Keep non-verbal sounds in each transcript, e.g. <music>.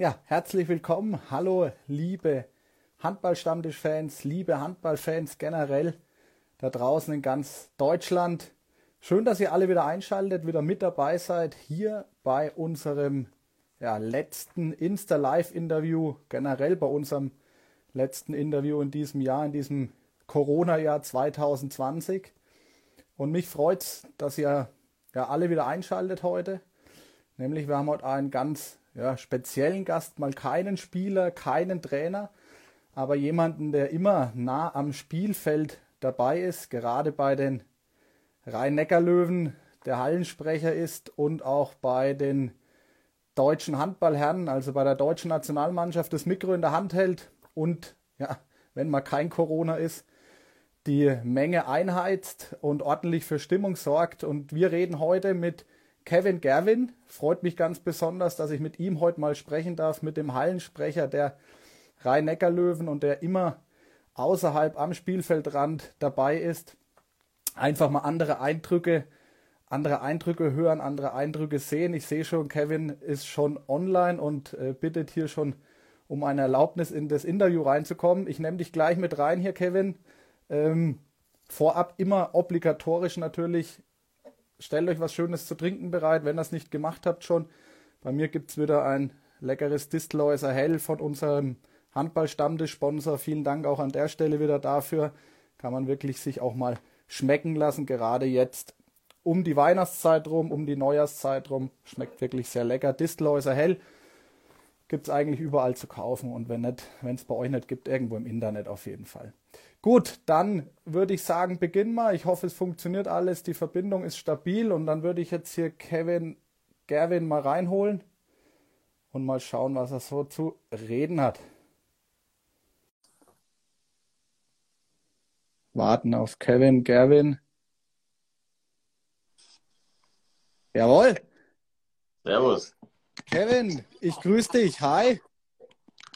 Ja, herzlich willkommen. Hallo, liebe Handballstammtisch-Fans, liebe Handballfans generell da draußen in ganz Deutschland. Schön, dass ihr alle wieder einschaltet, wieder mit dabei seid hier bei unserem ja, letzten Insta-Live-Interview, generell bei unserem letzten Interview in diesem Jahr, in diesem Corona-Jahr 2020. Und mich freut es, dass ihr ja alle wieder einschaltet heute. Nämlich wir haben heute einen ganz ja, speziellen Gast, mal keinen Spieler, keinen Trainer, aber jemanden, der immer nah am Spielfeld dabei ist, gerade bei den Rhein-Neckar-Löwen, der Hallensprecher ist und auch bei den deutschen Handballherren, also bei der deutschen Nationalmannschaft, das Mikro in der Hand hält und, ja, wenn mal kein Corona ist, die Menge einheizt und ordentlich für Stimmung sorgt. Und wir reden heute mit Kevin Gerwin. Freut mich ganz besonders, dass ich mit ihm heute mal sprechen darf, mit dem Hallensprecher der Rhein-Neckar-Löwen und der immer außerhalb am Spielfeldrand dabei ist. Einfach mal andere Eindrücke, andere Eindrücke hören, andere Eindrücke sehen. Ich sehe schon, Kevin ist schon online und äh, bittet hier schon um eine Erlaubnis in das Interview reinzukommen. Ich nehme dich gleich mit rein hier, Kevin. Ähm, vorab immer obligatorisch natürlich stellt euch was Schönes zu trinken bereit, wenn ihr es nicht gemacht habt schon. Bei mir gibt es wieder ein leckeres Distelhäuser Hell von unserem Handball-Stammtisch-Sponsor. Vielen Dank auch an der Stelle wieder dafür. Kann man wirklich sich auch mal schmecken lassen, gerade jetzt um die Weihnachtszeit rum, um die Neujahrszeit rum. Schmeckt wirklich sehr lecker. Distelhäuser Hell gibt es eigentlich überall zu kaufen und wenn wenn es bei euch nicht gibt, irgendwo im Internet auf jeden Fall. Gut, dann würde ich sagen, beginn mal. Ich hoffe, es funktioniert alles. Die Verbindung ist stabil. Und dann würde ich jetzt hier Kevin Gerwin mal reinholen und mal schauen, was er so zu reden hat. Warten auf Kevin Gerwin. Jawohl. Servus. Kevin, ich grüße dich. Hi.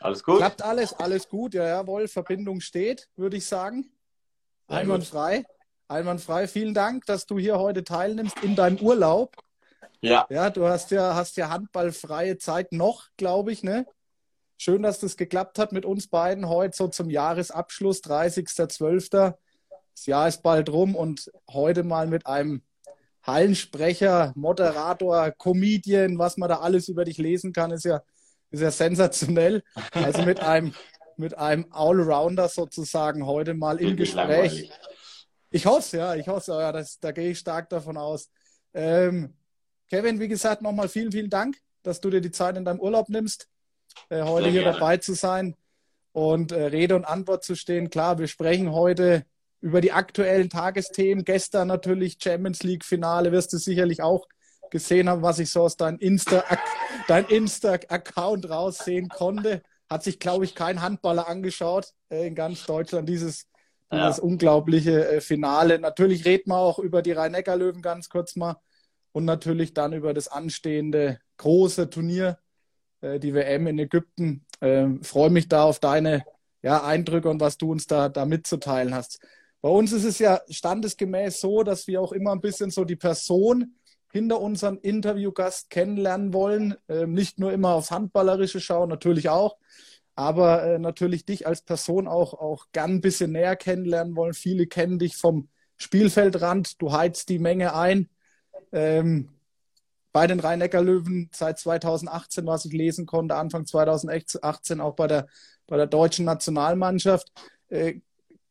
Alles gut? Klappt alles, alles gut. Ja, jawohl, Verbindung steht, würde ich sagen. Einwandfrei. Einwandfrei. Vielen Dank, dass du hier heute teilnimmst in deinem Urlaub. Ja. Ja, du hast ja, hast ja handballfreie Zeit noch, glaube ich, ne? Schön, dass das geklappt hat mit uns beiden heute so zum Jahresabschluss, 30.12. Das Jahr ist bald rum und heute mal mit einem Hallensprecher, Moderator, Comedian, was man da alles über dich lesen kann, ist ja ist ja sensationell. Also mit <laughs> einem, mit einem Allrounder sozusagen heute mal im Gespräch. Ich hoffe ja, ich hoffe ja, das, da gehe ich stark davon aus. Ähm, Kevin, wie gesagt, nochmal vielen, vielen Dank, dass du dir die Zeit in deinem Urlaub nimmst, äh, heute Sehr hier gerne. dabei zu sein und äh, Rede und Antwort zu stehen. Klar, wir sprechen heute über die aktuellen Tagesthemen. Gestern natürlich Champions League Finale, wirst du sicherlich auch gesehen haben, was ich so aus deinem Insta, dein Insta-Account raussehen konnte, hat sich, glaube ich, kein Handballer angeschaut äh, in ganz Deutschland, dieses, dieses ja. unglaubliche äh, Finale. Natürlich reden wir auch über die Rhein-Neckar-Löwen ganz kurz mal und natürlich dann über das anstehende große Turnier, äh, die WM in Ägypten. Ähm, freue mich da auf deine ja, Eindrücke und was du uns da, da mitzuteilen hast. Bei uns ist es ja standesgemäß so, dass wir auch immer ein bisschen so die Person hinter unserem Interviewgast kennenlernen wollen. Ähm, nicht nur immer aufs Handballerische schauen, natürlich auch, aber äh, natürlich dich als Person auch, auch gern ein bisschen näher kennenlernen wollen. Viele kennen dich vom Spielfeldrand, du heizt die Menge ein. Ähm, bei den Rhein-Neckar-Löwen seit 2018, was ich lesen konnte, Anfang 2018 auch bei der, bei der deutschen Nationalmannschaft. Äh,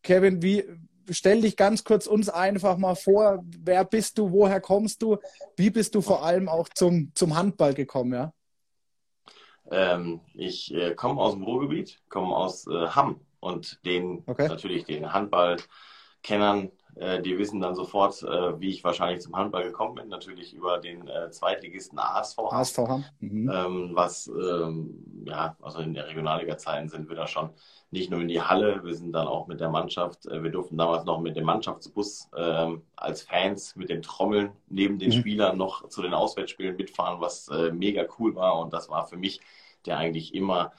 Kevin, wie, stell dich ganz kurz uns einfach mal vor. Wer bist du? Woher kommst du? Wie bist du vor allem auch zum, zum Handball gekommen? Ja? Ähm, ich äh, komme aus dem Ruhrgebiet, komme aus äh, Hamm und den okay. natürlich den Handballkennern die wissen dann sofort, äh, wie ich wahrscheinlich zum Handball gekommen bin. Natürlich über den äh, Zweitligisten ASV. ASV mhm. ähm, was, ähm, ja, also in der Regionalliga-Zeiten sind wir da schon nicht nur in die Halle, wir sind dann auch mit der Mannschaft, äh, wir durften damals noch mit dem Mannschaftsbus ähm, als Fans mit den Trommeln neben den mhm. Spielern noch zu den Auswärtsspielen mitfahren, was äh, mega cool war. Und das war für mich, der eigentlich immer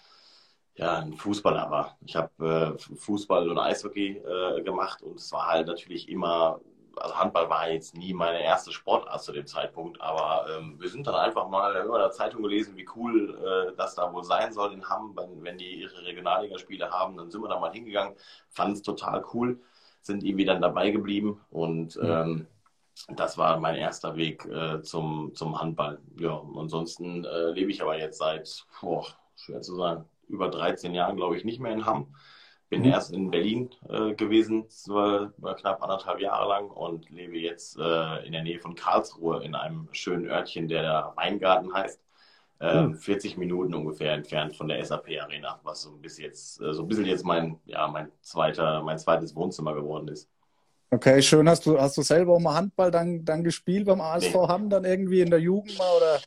ja, ein Fußballer war. Ich habe äh, Fußball und Eishockey äh, gemacht und es war halt natürlich immer also Handball war jetzt nie meine erste Sportart zu dem Zeitpunkt, aber ähm, wir sind dann einfach mal, in der Zeitung gelesen, wie cool äh, das da wohl sein soll in Hamm, wenn, wenn die ihre Regionalligaspiele haben, dann sind wir da mal hingegangen, fanden es total cool, sind irgendwie dann dabei geblieben und mhm. ähm, das war mein erster Weg äh, zum, zum Handball. Ja, ansonsten äh, lebe ich aber jetzt seit, boah, schwer zu sagen, über 13 Jahren, glaube ich, nicht mehr in Hamm. Bin mhm. erst in Berlin äh, gewesen, war, knapp anderthalb Jahre lang und lebe jetzt äh, in der Nähe von Karlsruhe in einem schönen Örtchen, der der Weingarten heißt. Mhm. 40 Minuten ungefähr entfernt von der SAP Arena, was so ein bisschen jetzt, äh, so ein bisschen jetzt mein, ja, mein zweiter, mein zweites Wohnzimmer geworden ist. Okay, schön. Hast du, hast du selber auch mal Handball dann, dann gespielt beim ASV nee. Hamm, dann irgendwie in der Jugend mal oder?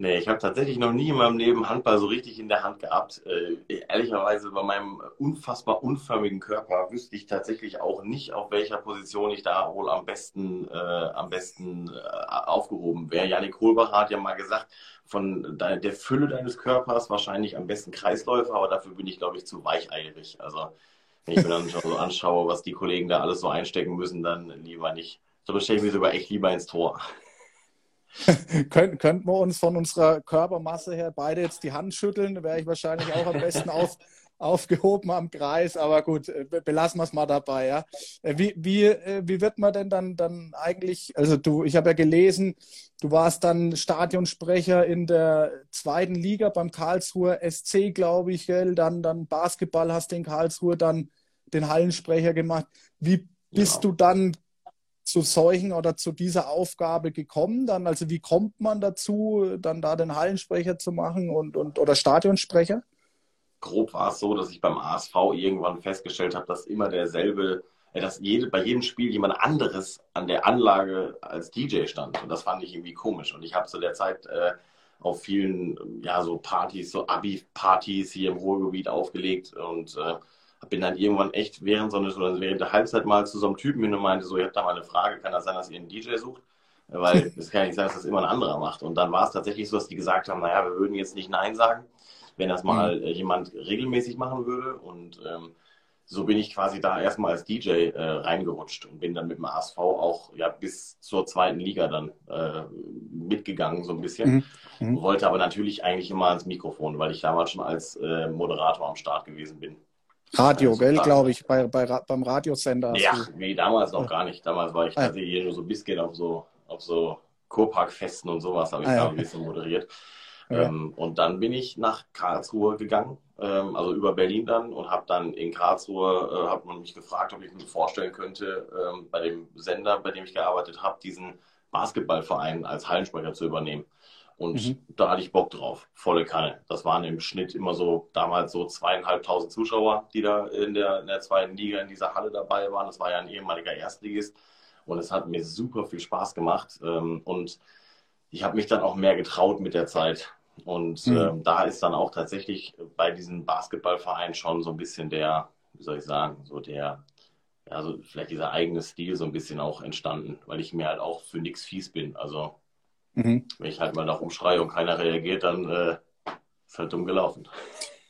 Nee, ich habe tatsächlich noch nie in meinem Leben Handball so richtig in der Hand gehabt. Äh, ehrlicherweise bei meinem unfassbar unförmigen Körper wüsste ich tatsächlich auch nicht, auf welcher Position ich da wohl am besten, äh, am besten äh, aufgehoben wäre. Janik Kohlbach hat ja mal gesagt, von de der Fülle deines Körpers wahrscheinlich am besten Kreisläufer, aber dafür bin ich, glaube ich, zu weicheierig. Also wenn ich mir dann schon so anschaue, was die Kollegen da alles so einstecken müssen, dann lieber nicht. So stelle ich mir sogar echt lieber ins Tor. <laughs> Könnt, könnten wir uns von unserer Körpermasse her beide jetzt die Hand schütteln, wäre ich wahrscheinlich auch am besten <laughs> auf, aufgehoben am Kreis, aber gut, äh, belassen wir es mal dabei. Ja. Äh, wie, wie, äh, wie wird man denn dann, dann eigentlich, also du, ich habe ja gelesen, du warst dann Stadionsprecher in der zweiten Liga beim Karlsruher SC, glaube ich, gell? Dann, dann Basketball hast du in Karlsruhe dann den Hallensprecher gemacht. Wie bist ja. du dann zu solchen oder zu dieser Aufgabe gekommen? Dann, also wie kommt man dazu, dann da den Hallensprecher zu machen und, und oder Stadionsprecher? Grob war es so, dass ich beim ASV irgendwann festgestellt habe, dass immer derselbe, äh, dass jede, bei jedem Spiel jemand anderes an der Anlage als DJ stand. Und das fand ich irgendwie komisch. Und ich habe zu der Zeit äh, auf vielen, ja, so Partys, so Abi-Partys hier im Ruhrgebiet aufgelegt und äh, bin dann irgendwann echt während so eine, während der Halbzeit mal zu so einem Typen hin und meinte, so, ich habe da mal eine Frage, kann das sein, dass ihr einen DJ sucht? Weil <laughs> es kann ja nicht sein, dass das immer ein anderer macht. Und dann war es tatsächlich so, dass die gesagt haben, naja, wir würden jetzt nicht Nein sagen, wenn das mal mhm. jemand regelmäßig machen würde. Und ähm, so bin ich quasi da erstmal als DJ äh, reingerutscht und bin dann mit dem ASV auch ja bis zur zweiten Liga dann äh, mitgegangen, so ein bisschen. Mhm. Mhm. Wollte aber natürlich eigentlich immer ans Mikrofon, weil ich damals schon als äh, Moderator am Start gewesen bin. Radio, also, gell, glaube ich, bei, bei, beim Radiosender. Ja, nee, damals noch gar nicht. Damals war ich ah, tatsächlich hier nur so ein bisschen auf so, auf so Kurparkfesten und sowas habe ich ah, da ja. ein bisschen moderiert. Ja. Ähm, und dann bin ich nach Karlsruhe gegangen, ähm, also über Berlin dann und habe dann in Karlsruhe, äh, hat man mich gefragt, ob ich mir vorstellen könnte, ähm, bei dem Sender, bei dem ich gearbeitet habe, diesen Basketballverein als Hallensprecher zu übernehmen. Und mhm. da hatte ich Bock drauf, volle Kanne. Das waren im Schnitt immer so damals so zweieinhalbtausend Zuschauer, die da in der, in der zweiten Liga in dieser Halle dabei waren. Das war ja ein ehemaliger Erstligist. Und es hat mir super viel Spaß gemacht. Ähm, und ich habe mich dann auch mehr getraut mit der Zeit. Und mhm. ähm, da ist dann auch tatsächlich bei diesem Basketballverein schon so ein bisschen der, wie soll ich sagen, so der, ja, so vielleicht dieser eigene Stil so ein bisschen auch entstanden, weil ich mir halt auch für nichts fies bin. Also Mhm. Wenn ich halt mal nach umschreie und keiner reagiert, dann äh, ist halt dumm gelaufen.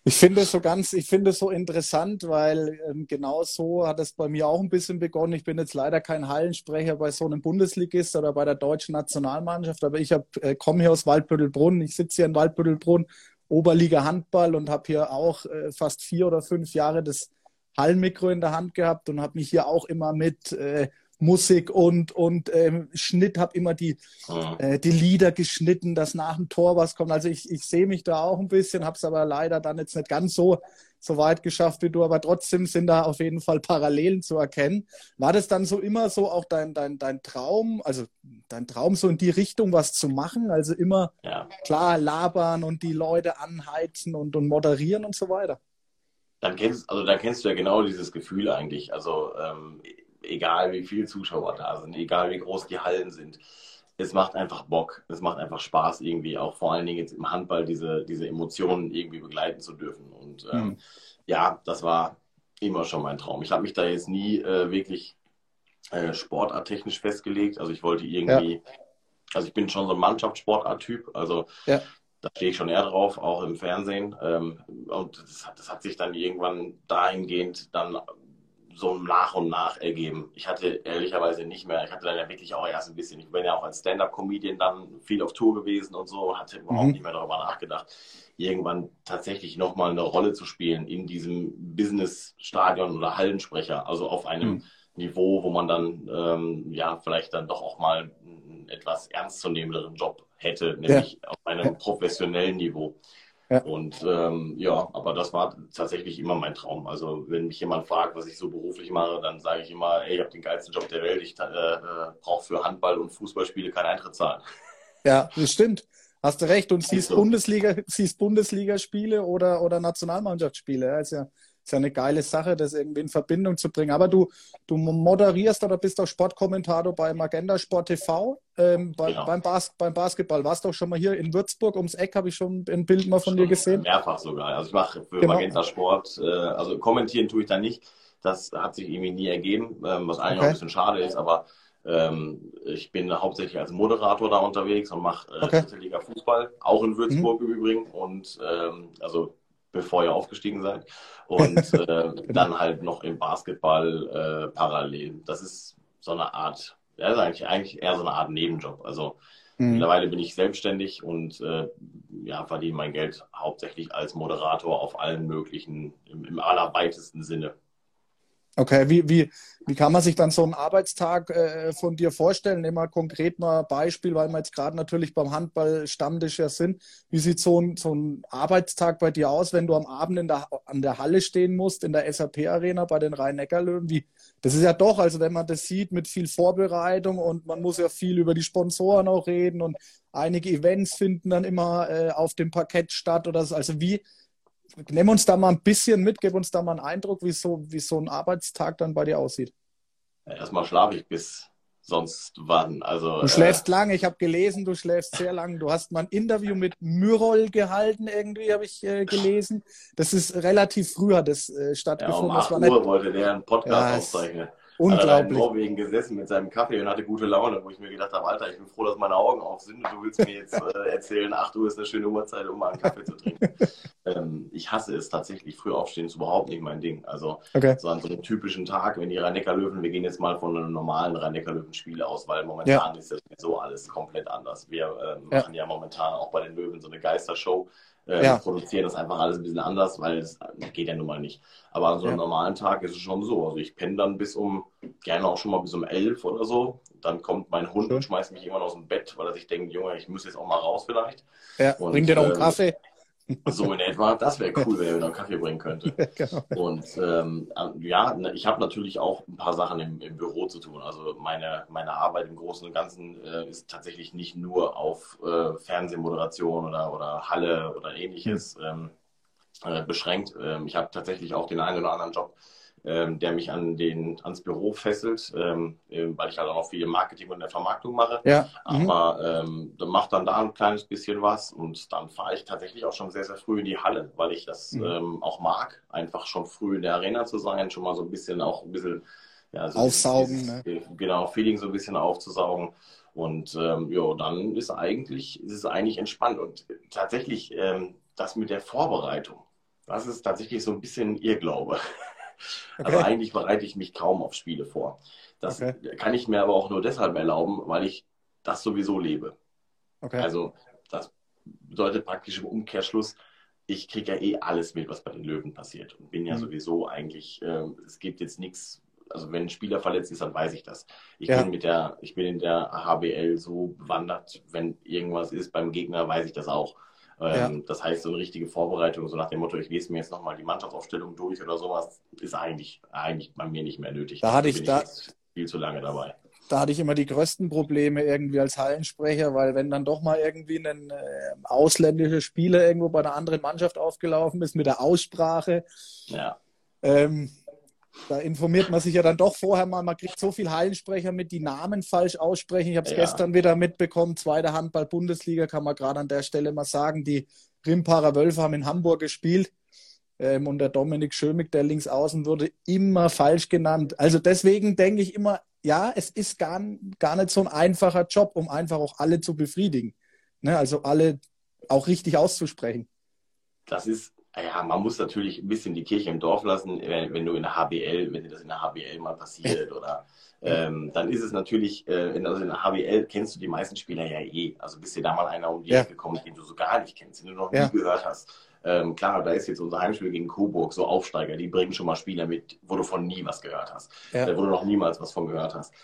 Ich finde es so ganz, ich finde es so interessant, weil ähm, genau so hat es bei mir auch ein bisschen begonnen. Ich bin jetzt leider kein Hallensprecher bei so einem Bundesligist oder bei der deutschen Nationalmannschaft, aber ich äh, komme hier aus Waldbüttelbrunn. Ich sitze hier in Waldbüttelbrunn, Oberliga Handball und habe hier auch äh, fast vier oder fünf Jahre das Hallenmikro in der Hand gehabt und habe mich hier auch immer mit äh, Musik und, und ähm, Schnitt, habe immer die, mhm. äh, die Lieder geschnitten, dass nach dem Tor was kommt. Also ich, ich sehe mich da auch ein bisschen, habe es aber leider dann jetzt nicht ganz so, so weit geschafft wie du, aber trotzdem sind da auf jeden Fall Parallelen zu erkennen. War das dann so immer so auch dein, dein, dein Traum, also dein Traum so in die Richtung was zu machen? Also immer ja. klar labern und die Leute anheizen und, und moderieren und so weiter? Dann kennst, also dann kennst du ja genau dieses Gefühl eigentlich. Also ähm, egal wie viele Zuschauer da sind, egal wie groß die Hallen sind. Es macht einfach Bock, es macht einfach Spaß irgendwie, auch vor allen Dingen jetzt im Handball diese, diese Emotionen irgendwie begleiten zu dürfen. Und ähm, mhm. ja, das war immer schon mein Traum. Ich habe mich da jetzt nie äh, wirklich äh, sportarttechnisch festgelegt. Also ich wollte irgendwie, ja. also ich bin schon so ein Mannschaftssportart-Typ, also ja. da stehe ich schon eher drauf, auch im Fernsehen. Ähm, und das hat, das hat sich dann irgendwann dahingehend dann so nach und nach ergeben. Ich hatte ehrlicherweise nicht mehr, ich hatte dann ja wirklich auch erst ein bisschen, ich bin ja auch als Stand-Up-Comedian dann viel auf Tour gewesen und so, hatte überhaupt mhm. nicht mehr darüber nachgedacht, irgendwann tatsächlich nochmal eine Rolle zu spielen in diesem Business-Stadion oder Hallensprecher, also auf einem mhm. Niveau, wo man dann ähm, ja vielleicht dann doch auch mal einen etwas ernstzunehmenderen Job hätte, nämlich ja. auf einem professionellen Niveau. Ja. Und ähm, ja, aber das war tatsächlich immer mein Traum. Also wenn mich jemand fragt, was ich so beruflich mache, dann sage ich immer, ey, ich habe den geilsten Job der Welt. Ich äh, äh, brauche für Handball und Fußballspiele keinen Eintritt zahlen. <laughs> Ja, das stimmt. Hast du recht. Und siehst so. Bundesliga, siehst Bundesligaspiele oder, oder Nationalmannschaftsspiele. Ja, ist ja ist ja eine geile Sache, das irgendwie in Verbindung zu bringen. Aber du, du moderierst oder bist auch Sportkommentator beim Agenda Sport TV ähm, bei, genau. beim, Bas beim Basketball. Warst doch schon mal hier in Würzburg ums Eck, habe ich schon ein Bild mal von schon dir gesehen. Mehrfach sogar. Also ich mache für genau. Magenta Sport, äh, also kommentieren tue ich da nicht. Das hat sich irgendwie nie ergeben, ähm, was eigentlich okay. auch ein bisschen schade ist, aber ähm, ich bin hauptsächlich als Moderator da unterwegs und mache äh, okay. Liga Fußball, auch in Würzburg mhm. im Übrigen. Und ähm, also bevor ihr aufgestiegen seid. Und <laughs> äh, genau. dann halt noch im Basketball äh, parallel. Das ist so eine Art, ja, ist eigentlich, eigentlich eher so eine Art Nebenjob. Also mhm. mittlerweile bin ich selbstständig und äh, ja, verdiene mein Geld hauptsächlich als Moderator auf allen möglichen, im, im allerweitesten Sinne. Okay, wie, wie, wie kann man sich dann so einen Arbeitstag äh, von dir vorstellen? Nehmen wir konkret mal ein Beispiel, weil wir jetzt gerade natürlich beim Handball Stammtisch ja sind. Wie sieht so ein, so ein Arbeitstag bei dir aus, wenn du am Abend in der, an der Halle stehen musst, in der SAP-Arena bei den Rhein-Neckar-Löwen? Das ist ja doch, also wenn man das sieht, mit viel Vorbereitung und man muss ja viel über die Sponsoren auch reden und einige Events finden dann immer äh, auf dem Parkett statt oder so. Also wie, Nimm uns da mal ein bisschen mit, gib uns da mal einen Eindruck, wie so, wie so ein Arbeitstag dann bei dir aussieht. erstmal schlafe ich bis sonst wann. Also, du schläfst äh, lang, ich habe gelesen, du schläfst sehr lang. Du hast mal ein Interview mit Myrol gehalten, irgendwie habe ich äh, gelesen. Das ist relativ früh hat das äh, stattgefunden. Ja, um 8 Uhr nicht... wollte der einen Podcast ja, aufzeichnen. Unglaublich. Hat in Norwegen gesessen mit seinem Kaffee und hatte gute Laune, wo ich mir gedacht habe, Alter, ich bin froh, dass meine Augen auf sind und du willst mir jetzt <laughs> äh, erzählen, ach, du ist eine schöne Uhrzeit, um mal einen Kaffee zu trinken. <laughs> ähm, ich hasse es tatsächlich, früh aufstehen ist überhaupt nicht mein Ding. Also okay. so an so einem typischen Tag, wenn die Rhein-Neckar-Löwen, wir gehen jetzt mal von einem normalen Rhein-Neckar-Löwen-Spiel aus, weil momentan ja. ist das so alles komplett anders. Wir äh, machen ja. ja momentan auch bei den Löwen so eine Geistershow äh, ja. produzieren das einfach alles ein bisschen anders, weil es geht ja nun mal nicht. Aber an so einem ja. normalen Tag ist es schon so. Also ich penne dann bis um, gerne auch schon mal bis um elf oder so. Dann kommt mein Hund und schmeißt mich irgendwann aus dem Bett, weil er sich denkt, Junge, ich muss jetzt auch mal raus vielleicht. Ja, und, bring dir noch einen äh, Kaffee. So in etwa, das wäre cool, wenn er mir noch Kaffee bringen könnte. <laughs> genau. Und ähm, ja, ich habe natürlich auch ein paar Sachen im, im, Büro zu tun. Also meine, meine Arbeit im Großen und Ganzen äh, ist tatsächlich nicht nur auf äh, Fernsehmoderation oder, oder Halle oder ähnliches mhm. ähm, äh, beschränkt. Ähm, ich habe tatsächlich auch den einen oder anderen Job, ähm, der mich an den, ans Büro fesselt, ähm, weil ich halt auch noch viel Marketing und der Vermarktung mache. Ja. Mhm. Aber ähm, dann macht dann da ein kleines bisschen was und dann fahre ich tatsächlich auch schon sehr, sehr früh in die Halle, weil ich das mhm. ähm, auch mag, einfach schon früh in der Arena zu sein, schon mal so ein bisschen auch ein bisschen ja, so aufsaugen. Dieses, ne? Genau, Feeling so ein bisschen aufzusaugen. Und ähm, ja, dann ist eigentlich, ist es eigentlich entspannt. Und tatsächlich, ähm, das mit der Vorbereitung, das ist tatsächlich so ein bisschen Irrglaube. Okay. Also eigentlich bereite ich mich kaum auf Spiele vor. Das okay. kann ich mir aber auch nur deshalb erlauben, weil ich das sowieso lebe. Okay. Also das bedeutet praktisch im Umkehrschluss, ich kriege ja eh alles mit, was bei den Löwen passiert und bin ja mhm. sowieso eigentlich, äh, es gibt jetzt nichts, also wenn ein Spieler verletzt ist, dann weiß ich das. Ich ja. bin mit der, ich bin in der HBL so bewandert, wenn irgendwas ist beim Gegner, weiß ich das auch. Ähm, ja. Das heißt, so eine richtige Vorbereitung, so nach dem Motto, ich lese mir jetzt nochmal die Mannschaftsaufstellung durch oder sowas, ist eigentlich, eigentlich bei mir nicht mehr nötig. Da hatte ich, da, ich viel zu lange dabei. Da hatte ich immer die größten Probleme irgendwie als Hallensprecher, weil wenn dann doch mal irgendwie ein äh, ausländischer Spieler irgendwo bei einer anderen Mannschaft aufgelaufen ist mit der Aussprache, ja. ähm, da informiert man sich ja dann doch vorher mal. Man kriegt so viel Hallensprecher mit, die Namen falsch aussprechen. Ich habe es ja. gestern wieder mitbekommen. Zweite Handball-Bundesliga kann man gerade an der Stelle mal sagen. Die Rimparer Wölfe haben in Hamburg gespielt. Ähm, und der Dominik Schömig, der links außen, wurde immer falsch genannt. Also deswegen denke ich immer, ja, es ist gar, gar nicht so ein einfacher Job, um einfach auch alle zu befriedigen. Ne? Also alle auch richtig auszusprechen. Das ist ja, man muss natürlich ein bisschen die Kirche im Dorf lassen, wenn, wenn du in der HBL, wenn dir das in der HBL mal passiert <laughs> oder ähm, dann ist es natürlich, äh, in, also in der HBL kennst du die meisten Spieler ja eh. Also bist dir da mal einer um die ja. Ecke gekommen, den du so gar nicht kennst, den du noch ja. nie gehört hast. Ähm, klar, da ist jetzt unser Heimspiel gegen Coburg, so Aufsteiger, die bringen schon mal Spieler mit, wo du von nie was gehört hast, ja. äh, wo du noch niemals was von gehört hast.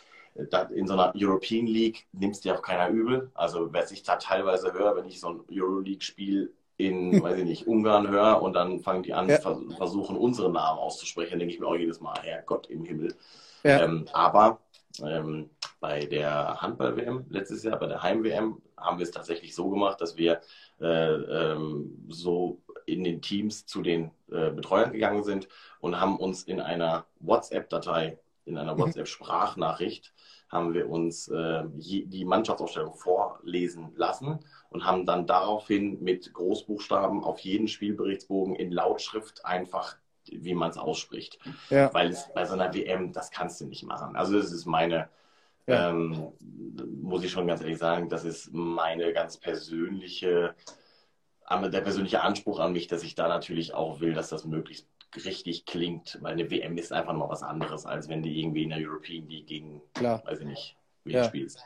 In so einer European League nimmst dir auch keiner übel. Also, wer sich da teilweise hört, wenn ich so ein Euroleague-Spiel in, weiß ich nicht, Ungarn höre und dann fangen die an, ja. versuchen unsere Namen auszusprechen, denke ich mir auch jedes Mal, Herr Gott im Himmel. Ja. Ähm, aber ähm, bei der Handball-WM letztes Jahr, bei der Heim-WM, haben wir es tatsächlich so gemacht, dass wir äh, ähm, so in den Teams zu den äh, Betreuern gegangen sind und haben uns in einer WhatsApp-Datei, in einer mhm. WhatsApp-Sprachnachricht, haben wir uns äh, die Mannschaftsaufstellung vorlesen lassen und haben dann daraufhin mit Großbuchstaben auf jeden Spielberichtsbogen in Lautschrift einfach wie man es ausspricht. Ja. Weil es bei so einer WM, das kannst du nicht machen. Also das ist meine, ja. ähm, muss ich schon ganz ehrlich sagen, das ist meine ganz persönliche, der persönliche Anspruch an mich, dass ich da natürlich auch will, dass das möglichst richtig klingt, weil eine WM ist einfach mal was anderes, als wenn du irgendwie in der European League gegen, Klar. weiß ich nicht, wen ja. spielst.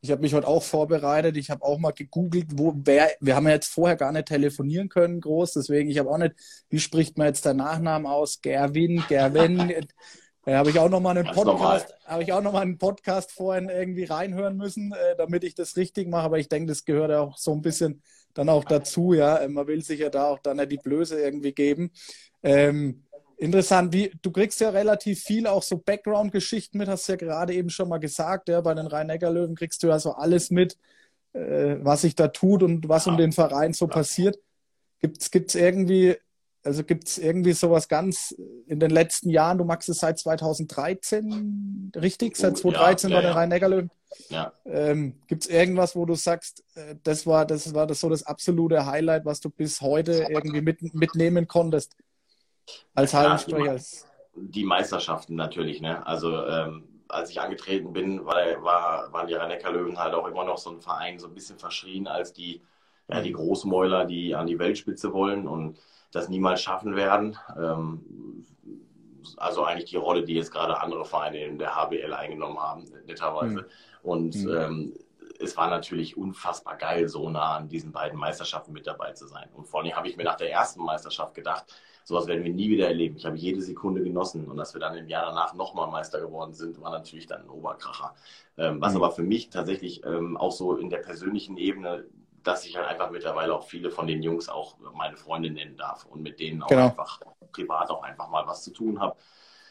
Ich habe mich heute auch vorbereitet. Ich habe auch mal gegoogelt, wo wer. Wir haben ja jetzt vorher gar nicht telefonieren können, groß. Deswegen, ich habe auch nicht, wie spricht man jetzt der Nachnamen aus? Gerwin, Gerwen. <laughs> Da habe ich auch noch mal einen Podcast, habe ich auch noch mal einen Podcast vorhin irgendwie reinhören müssen, äh, damit ich das richtig mache. Aber ich denke, das gehört ja auch so ein bisschen dann auch dazu, ja. Man will sich ja da auch dann nicht die Blöße irgendwie geben. Ähm, Interessant, wie du kriegst ja relativ viel auch so Background-Geschichten mit, hast du ja gerade eben schon mal gesagt, ja, bei den Rhein-Neckar-Löwen kriegst du ja so alles mit, äh, was sich da tut und was um den Verein so passiert. Gibt's gibt's irgendwie, also gibt's irgendwie sowas ganz in den letzten Jahren, du magst es seit 2013, richtig? Seit 2013 ja, ja, bei den Rhein-Neckar-Löwen? Ja. Ähm, gibt's irgendwas, wo du sagst, äh, das war, das war das so das absolute Highlight, was du bis heute irgendwie mit, mitnehmen konntest? Als ja, Die, die, Meisterschaften natürlich, ne? Also ähm, als ich angetreten bin, war, war, waren die Rhein-Neckar-Löwen halt auch immer noch so ein Verein, so ein bisschen verschrien als die, ja, die Großmäuler, die an die Weltspitze wollen und das niemals schaffen werden. Ähm, also eigentlich die Rolle, die jetzt gerade andere Vereine in der HBL eingenommen haben, netterweise. Mhm. Und mhm. Ähm, es war natürlich unfassbar geil, so nah an diesen beiden Meisterschaften mit dabei zu sein. Und vor allem habe ich mir nach der ersten Meisterschaft gedacht, sowas werden wir nie wieder erleben. Ich habe jede Sekunde genossen und dass wir dann im Jahr danach nochmal Meister geworden sind, war natürlich dann ein Oberkracher. Ähm, was mhm. aber für mich tatsächlich ähm, auch so in der persönlichen Ebene, dass ich halt einfach mittlerweile auch viele von den Jungs auch meine Freunde nennen darf und mit denen auch genau. einfach privat auch einfach mal was zu tun habe.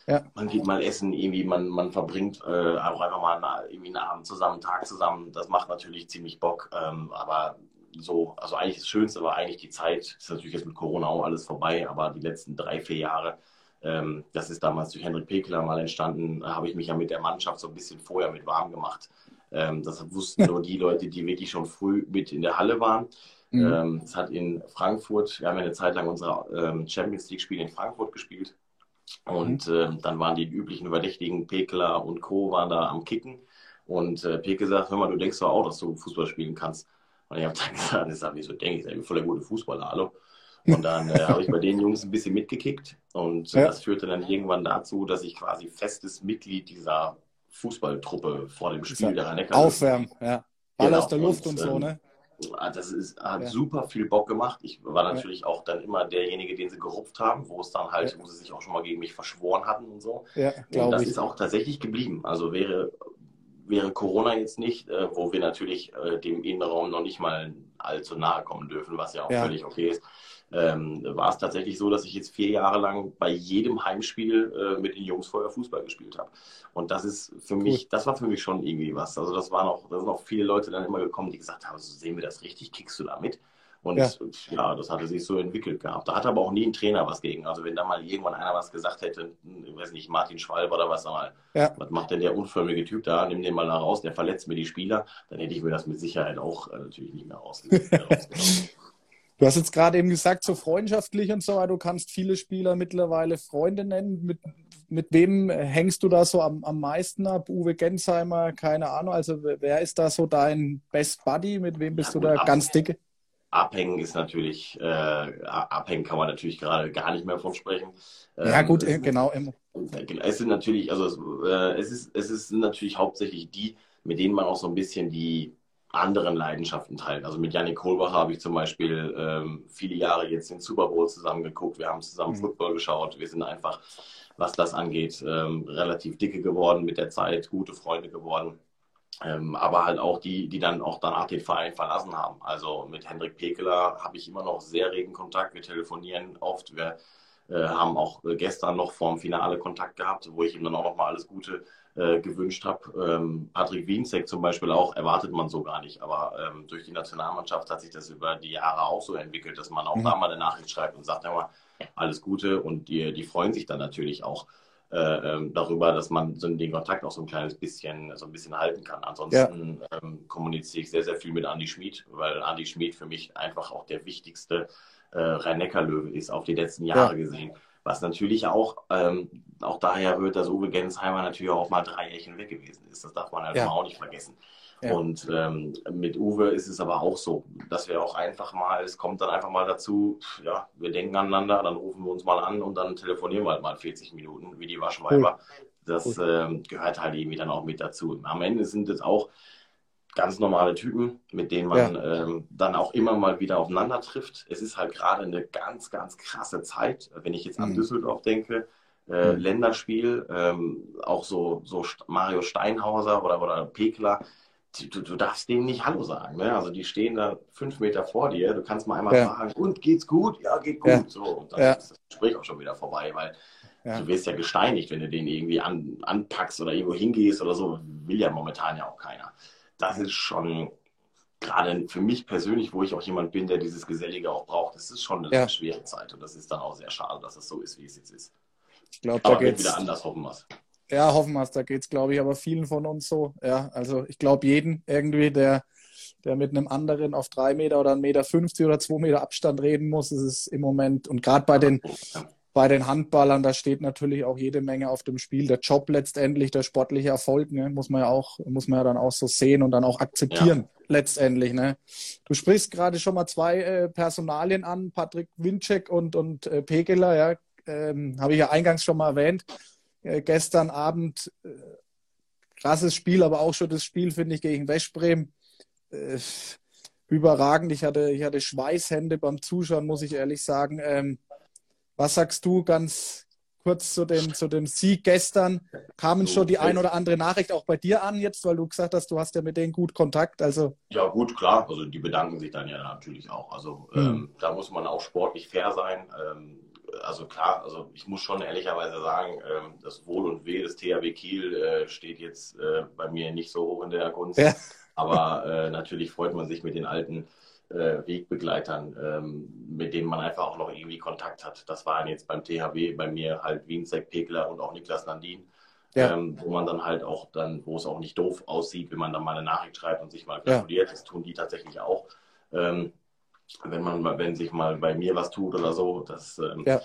Ja. Man geht mal essen, irgendwie, man, man verbringt äh, auch einfach mal irgendwie einen Abend zusammen, einen Tag zusammen. Das macht natürlich ziemlich Bock. Ähm, aber so, also eigentlich das Schönste war eigentlich die Zeit, ist natürlich jetzt mit Corona auch alles vorbei, aber die letzten drei, vier Jahre, ähm, das ist damals durch Henrik Pekler mal entstanden, da habe ich mich ja mit der Mannschaft so ein bisschen vorher mit warm gemacht. Ähm, das wussten nur die Leute, die wirklich schon früh mit in der Halle waren. Mhm. Ähm, es hat in Frankfurt, wir haben ja eine Zeit lang unsere ähm, Champions League-Spiele in Frankfurt gespielt. Und äh, dann waren die üblichen Verdächtigen, Pekler und Co. waren da am Kicken. Und äh, Peke sagt, hör mal, du denkst doch auch, dass du Fußball spielen kannst. Und ich habe dann <laughs> gesagt, das habe ich so denke, ich bin voll der gute Fußballer, hallo. Und dann äh, habe ich bei den Jungs ein bisschen mitgekickt und ja. das führte dann irgendwann dazu, dass ich quasi festes Mitglied dieser Fußballtruppe vor dem Spiel der rhein Aufwärmen, ja. Ball genau. aus der Luft und, und so, ähm, ne? Ah, das ist, hat ja. super viel Bock gemacht. Ich war natürlich ja. auch dann immer derjenige, den sie gerupft haben, wo es dann halt, ja. wo sie sich auch schon mal gegen mich verschworen hatten und so. Ja, und das ich. ist auch tatsächlich geblieben. Also wäre wäre Corona jetzt nicht, äh, wo wir natürlich äh, dem Innenraum noch nicht mal allzu nahe kommen dürfen, was ja auch völlig okay ist, ähm, war es tatsächlich so, dass ich jetzt vier Jahre lang bei jedem Heimspiel äh, mit den Jungs vorher Fußball gespielt habe. Und das ist für mich, das war für mich schon irgendwie was. Also das waren auch, da sind auch viele Leute dann immer gekommen, die gesagt haben, so sehen wir das richtig, kickst du da mit? Und ja. ja. das hatte sich so entwickelt gehabt. Da hat aber auch nie ein Trainer was gegen. Also wenn da mal irgendwann einer was gesagt hätte, ich weiß nicht, Martin Schwalb oder was mal, ja. was macht denn der unförmige Typ da? Nimm den mal da raus, der verletzt mir die Spieler, dann hätte ich mir das mit Sicherheit auch äh, natürlich nicht mehr <laughs> rausgenommen. Du hast jetzt gerade eben gesagt, so freundschaftlich und so, du kannst viele Spieler mittlerweile Freunde nennen. Mit, mit wem hängst du da so am, am meisten ab? Uwe Gensheimer, keine Ahnung. Also wer ist da so dein Best Buddy? Mit wem bist ja, du da ganz dicke? abhängen ist natürlich, äh, abhängen kann man natürlich gerade gar nicht mehr von sprechen. Ja, ähm, gut, es, genau. Es sind natürlich, also äh, es ist, es ist natürlich hauptsächlich die, mit denen man auch so ein bisschen die anderen Leidenschaften teilt. Also mit Yannick Kohlbacher habe ich zum Beispiel ähm, viele Jahre jetzt den Super Bowl zusammen geguckt. Wir haben zusammen mhm. Football geschaut. Wir sind einfach, was das angeht, ähm, relativ dicke geworden mit der Zeit, gute Freunde geworden. Ähm, aber halt auch die, die dann auch danach den Verein verlassen haben. Also mit Hendrik Pekeler habe ich immer noch sehr regen Kontakt. Wir telefonieren oft. Wir äh, haben auch gestern noch vorm Finale Kontakt gehabt, wo ich ihm dann auch noch mal alles Gute äh, gewünscht habe. Ähm, Patrick Wienzek zum Beispiel auch, erwartet man so gar nicht. Aber ähm, durch die Nationalmannschaft hat sich das über die Jahre auch so entwickelt, dass man auch mhm. da mal eine Nachricht schreibt und sagt, ja mal, alles Gute. Und die, die freuen sich dann natürlich auch äh, ähm, darüber, dass man so den Kontakt auch so ein kleines bisschen, so ein bisschen halten kann. Ansonsten ja. ähm, kommuniziere ich sehr, sehr viel mit Andy Schmid, weil Andy Schmid für mich einfach auch der wichtigste äh, Rhein-Neckar-Löwe ist, auf die letzten Jahre ja. gesehen. Was natürlich auch, ähm, auch daher rührt, dass Uwe Gensheimer natürlich auch mal drei Jährchen weg gewesen ist. Das darf man halt ja. auch nicht vergessen. Ja. Und ähm, mit Uwe ist es aber auch so, dass wir auch einfach mal, es kommt dann einfach mal dazu, ja, wir denken aneinander, dann rufen wir uns mal an und dann telefonieren wir halt mal 40 Minuten, wie die Waschweiber. Cool. Das ähm, gehört halt irgendwie dann auch mit dazu. Am Ende sind es auch ganz normale Typen, mit denen man ja. ähm, dann auch immer mal wieder aufeinander trifft. Es ist halt gerade eine ganz, ganz krasse Zeit, wenn ich jetzt an mhm. Düsseldorf denke. Äh, mhm. Länderspiel, ähm, auch so, so Mario Steinhauser oder, oder Pekler, du, du darfst denen nicht Hallo sagen. Ne? Also die stehen da fünf Meter vor dir. Du kannst mal einmal ja. fragen, und geht's gut? Ja, geht gut. Ja. So, und dann ja. ist das Gespräch auch schon wieder vorbei, weil du wirst ja gesteinigt, wenn du den irgendwie an, anpackst oder irgendwo hingehst oder so. Will ja momentan ja auch keiner. Das ist schon gerade für mich persönlich, wo ich auch jemand bin, der dieses Gesellige auch braucht, das ist schon eine schwere Zeit. Und das ist dann auch sehr schade, dass es so ist, wie es jetzt ist. Ich glaube, da geht wieder anders, hoffen wir es. Ja, hoffen wir es. Da geht es, glaube ich, aber vielen von uns so. Ja, also ich glaube, jeden irgendwie, der, der mit einem anderen auf drei Meter oder 1,50 Meter 50 oder zwei Meter Abstand reden muss, ist es im Moment. Und gerade bei den, bei den Handballern, da steht natürlich auch jede Menge auf dem Spiel. Der Job letztendlich, der sportliche Erfolg, ne, muss man ja auch, muss man ja dann auch so sehen und dann auch akzeptieren, ja. letztendlich. Ne. Du sprichst gerade schon mal zwei äh, Personalien an, Patrick Winczek und, und äh, Pegeler, ja, ähm, habe ich ja eingangs schon mal erwähnt. Äh, gestern Abend äh, krasses Spiel, aber auch schon das Spiel, finde ich, gegen Westbrem. Äh, überragend. Ich hatte, ich hatte Schweißhände beim Zuschauen, muss ich ehrlich sagen. Ähm, was sagst du ganz kurz zu dem, zu dem Sieg gestern? Kamen schon die ein oder andere Nachricht auch bei dir an jetzt, weil du gesagt hast, du hast ja mit denen gut Kontakt. Also ja, gut, klar. Also die bedanken sich dann ja natürlich auch. Also hm. ähm, da muss man auch sportlich fair sein. Ähm, also klar, also ich muss schon ehrlicherweise sagen, ähm, das Wohl und Weh des THW Kiel äh, steht jetzt äh, bei mir nicht so hoch in der Gunst. Ja. Aber äh, natürlich freut man sich mit den alten äh, Wegbegleitern, ähm, mit denen man einfach auch noch irgendwie Kontakt hat. Das waren jetzt beim THW bei mir halt Wienzek, Pekler und auch Niklas Nandin. Ja. Ähm, wo man dann halt auch dann, wo es auch nicht doof aussieht, wenn man dann mal eine Nachricht schreibt und sich mal gratuliert. Ja. Das tun die tatsächlich auch. Ähm, wenn man wenn sich mal bei mir was tut oder so. Das, ähm, ja.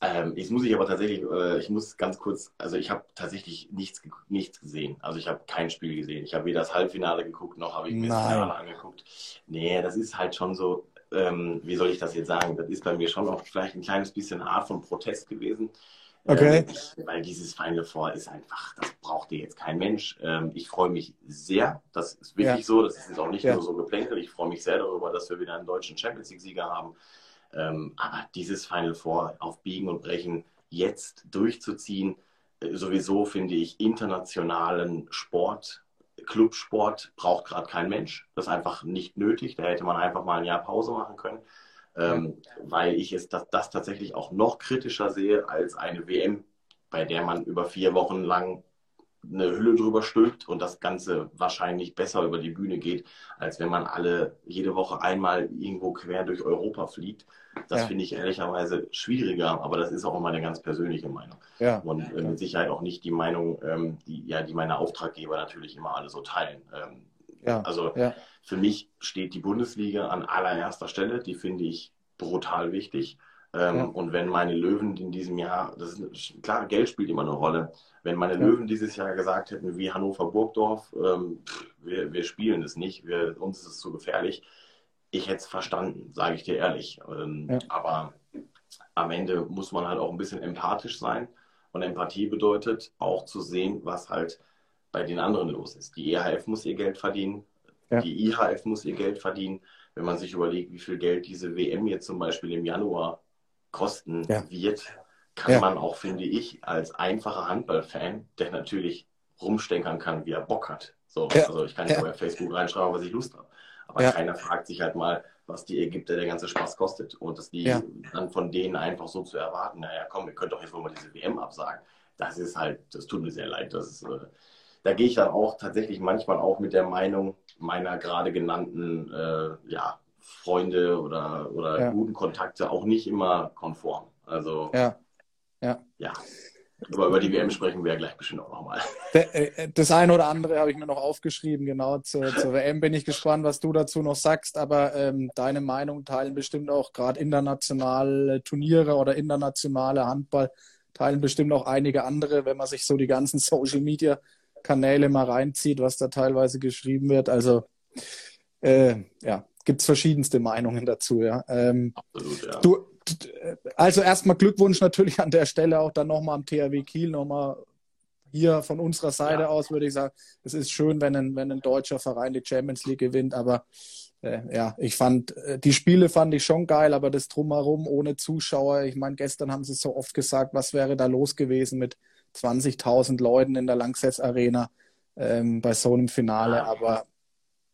Ähm, ich muss ich aber tatsächlich, äh, ich muss ganz kurz, also ich habe tatsächlich nichts, nichts gesehen. Also ich habe kein Spiel gesehen. Ich habe weder das Halbfinale geguckt, noch habe ich mir das Finale angeguckt. Nee, das ist halt schon so, ähm, wie soll ich das jetzt sagen? Das ist bei mir schon auch vielleicht ein kleines bisschen Art von Protest gewesen. Okay. Ähm, weil dieses Final Four ist einfach, das braucht dir jetzt kein Mensch. Ähm, ich freue mich sehr, das ist wirklich ja. so, das ist auch nicht ja. nur so geplänkel, ich freue mich sehr darüber, dass wir wieder einen deutschen Champions League-Sieger haben. Ähm, aber dieses Final Four auf Biegen und Brechen jetzt durchzuziehen, äh, sowieso finde ich internationalen Sport, Clubsport braucht gerade kein Mensch. Das ist einfach nicht nötig. Da hätte man einfach mal ein Jahr Pause machen können ähm, weil ich es das, das tatsächlich auch noch kritischer sehe als eine WM, bei der man über vier Wochen lang eine Hülle drüber stülpt und das Ganze wahrscheinlich besser über die Bühne geht, als wenn man alle jede Woche einmal irgendwo quer durch Europa fliegt. Das ja. finde ich ehrlicherweise schwieriger, aber das ist auch meine ganz persönliche Meinung. Ja. Und äh, mit Sicherheit auch nicht die Meinung, ähm, die, ja, die meine Auftraggeber natürlich immer alle so teilen. Ähm, ja. Also für mich steht die Bundesliga an allererster Stelle. Die finde ich brutal wichtig. Ähm, ja. Und wenn meine Löwen in diesem Jahr, das ist klar, Geld spielt immer eine Rolle. Wenn meine Löwen dieses Jahr gesagt hätten, wie Hannover Burgdorf, ähm, wir, wir spielen es nicht, wir, uns ist es zu gefährlich, ich hätte es verstanden, sage ich dir ehrlich. Ähm, ja. Aber am Ende muss man halt auch ein bisschen empathisch sein. Und Empathie bedeutet auch zu sehen, was halt bei den anderen los ist. Die EHF muss ihr Geld verdienen, ja. die IHF muss ihr Geld verdienen. Wenn man sich überlegt, wie viel Geld diese WM jetzt zum Beispiel im Januar kosten ja. wird, kann ja. man auch, finde ich, als einfacher Handballfan, der natürlich rumstenkern kann, wie er Bock hat. So, also ich kann nicht bei Facebook reinschreiben, was ich Lust habe. Aber keiner fragt sich halt mal, was die Ägypter der ganze Spaß kostet. Und dass die dann von denen einfach so zu erwarten, naja, komm, ihr könnt doch jetzt wohl mal diese WM absagen. Das ist halt, das tut mir sehr leid. Das ist, äh, da gehe ich dann auch tatsächlich manchmal auch mit der Meinung meiner gerade genannten äh, ja, Freunde oder, oder ja. guten Kontakte auch nicht immer konform. Also ja. Ja. ja. Aber über die WM sprechen wir ja gleich bestimmt auch nochmal. Äh, das eine oder andere habe ich mir noch aufgeschrieben, genau. Zur, zur WM bin ich gespannt, was du dazu noch sagst. Aber ähm, deine Meinung teilen bestimmt auch gerade internationale Turniere oder internationale Handball, teilen bestimmt auch einige andere, wenn man sich so die ganzen <laughs> Social Media Kanäle mal reinzieht, was da teilweise geschrieben wird. Also äh, ja, gibt es verschiedenste Meinungen dazu. Ja. Ähm, Absolut, ja. Du, also erstmal Glückwunsch natürlich an der Stelle auch dann nochmal am THW Kiel, nochmal hier von unserer Seite ja. aus würde ich sagen, es ist schön, wenn ein, wenn ein deutscher Verein die Champions League gewinnt, aber äh, ja, ich fand, äh, die Spiele fand ich schon geil, aber das Drumherum ohne Zuschauer, ich meine, gestern haben sie so oft gesagt, was wäre da los gewesen mit 20.000 Leuten in der Langsess Arena ähm, bei so einem Finale. Aber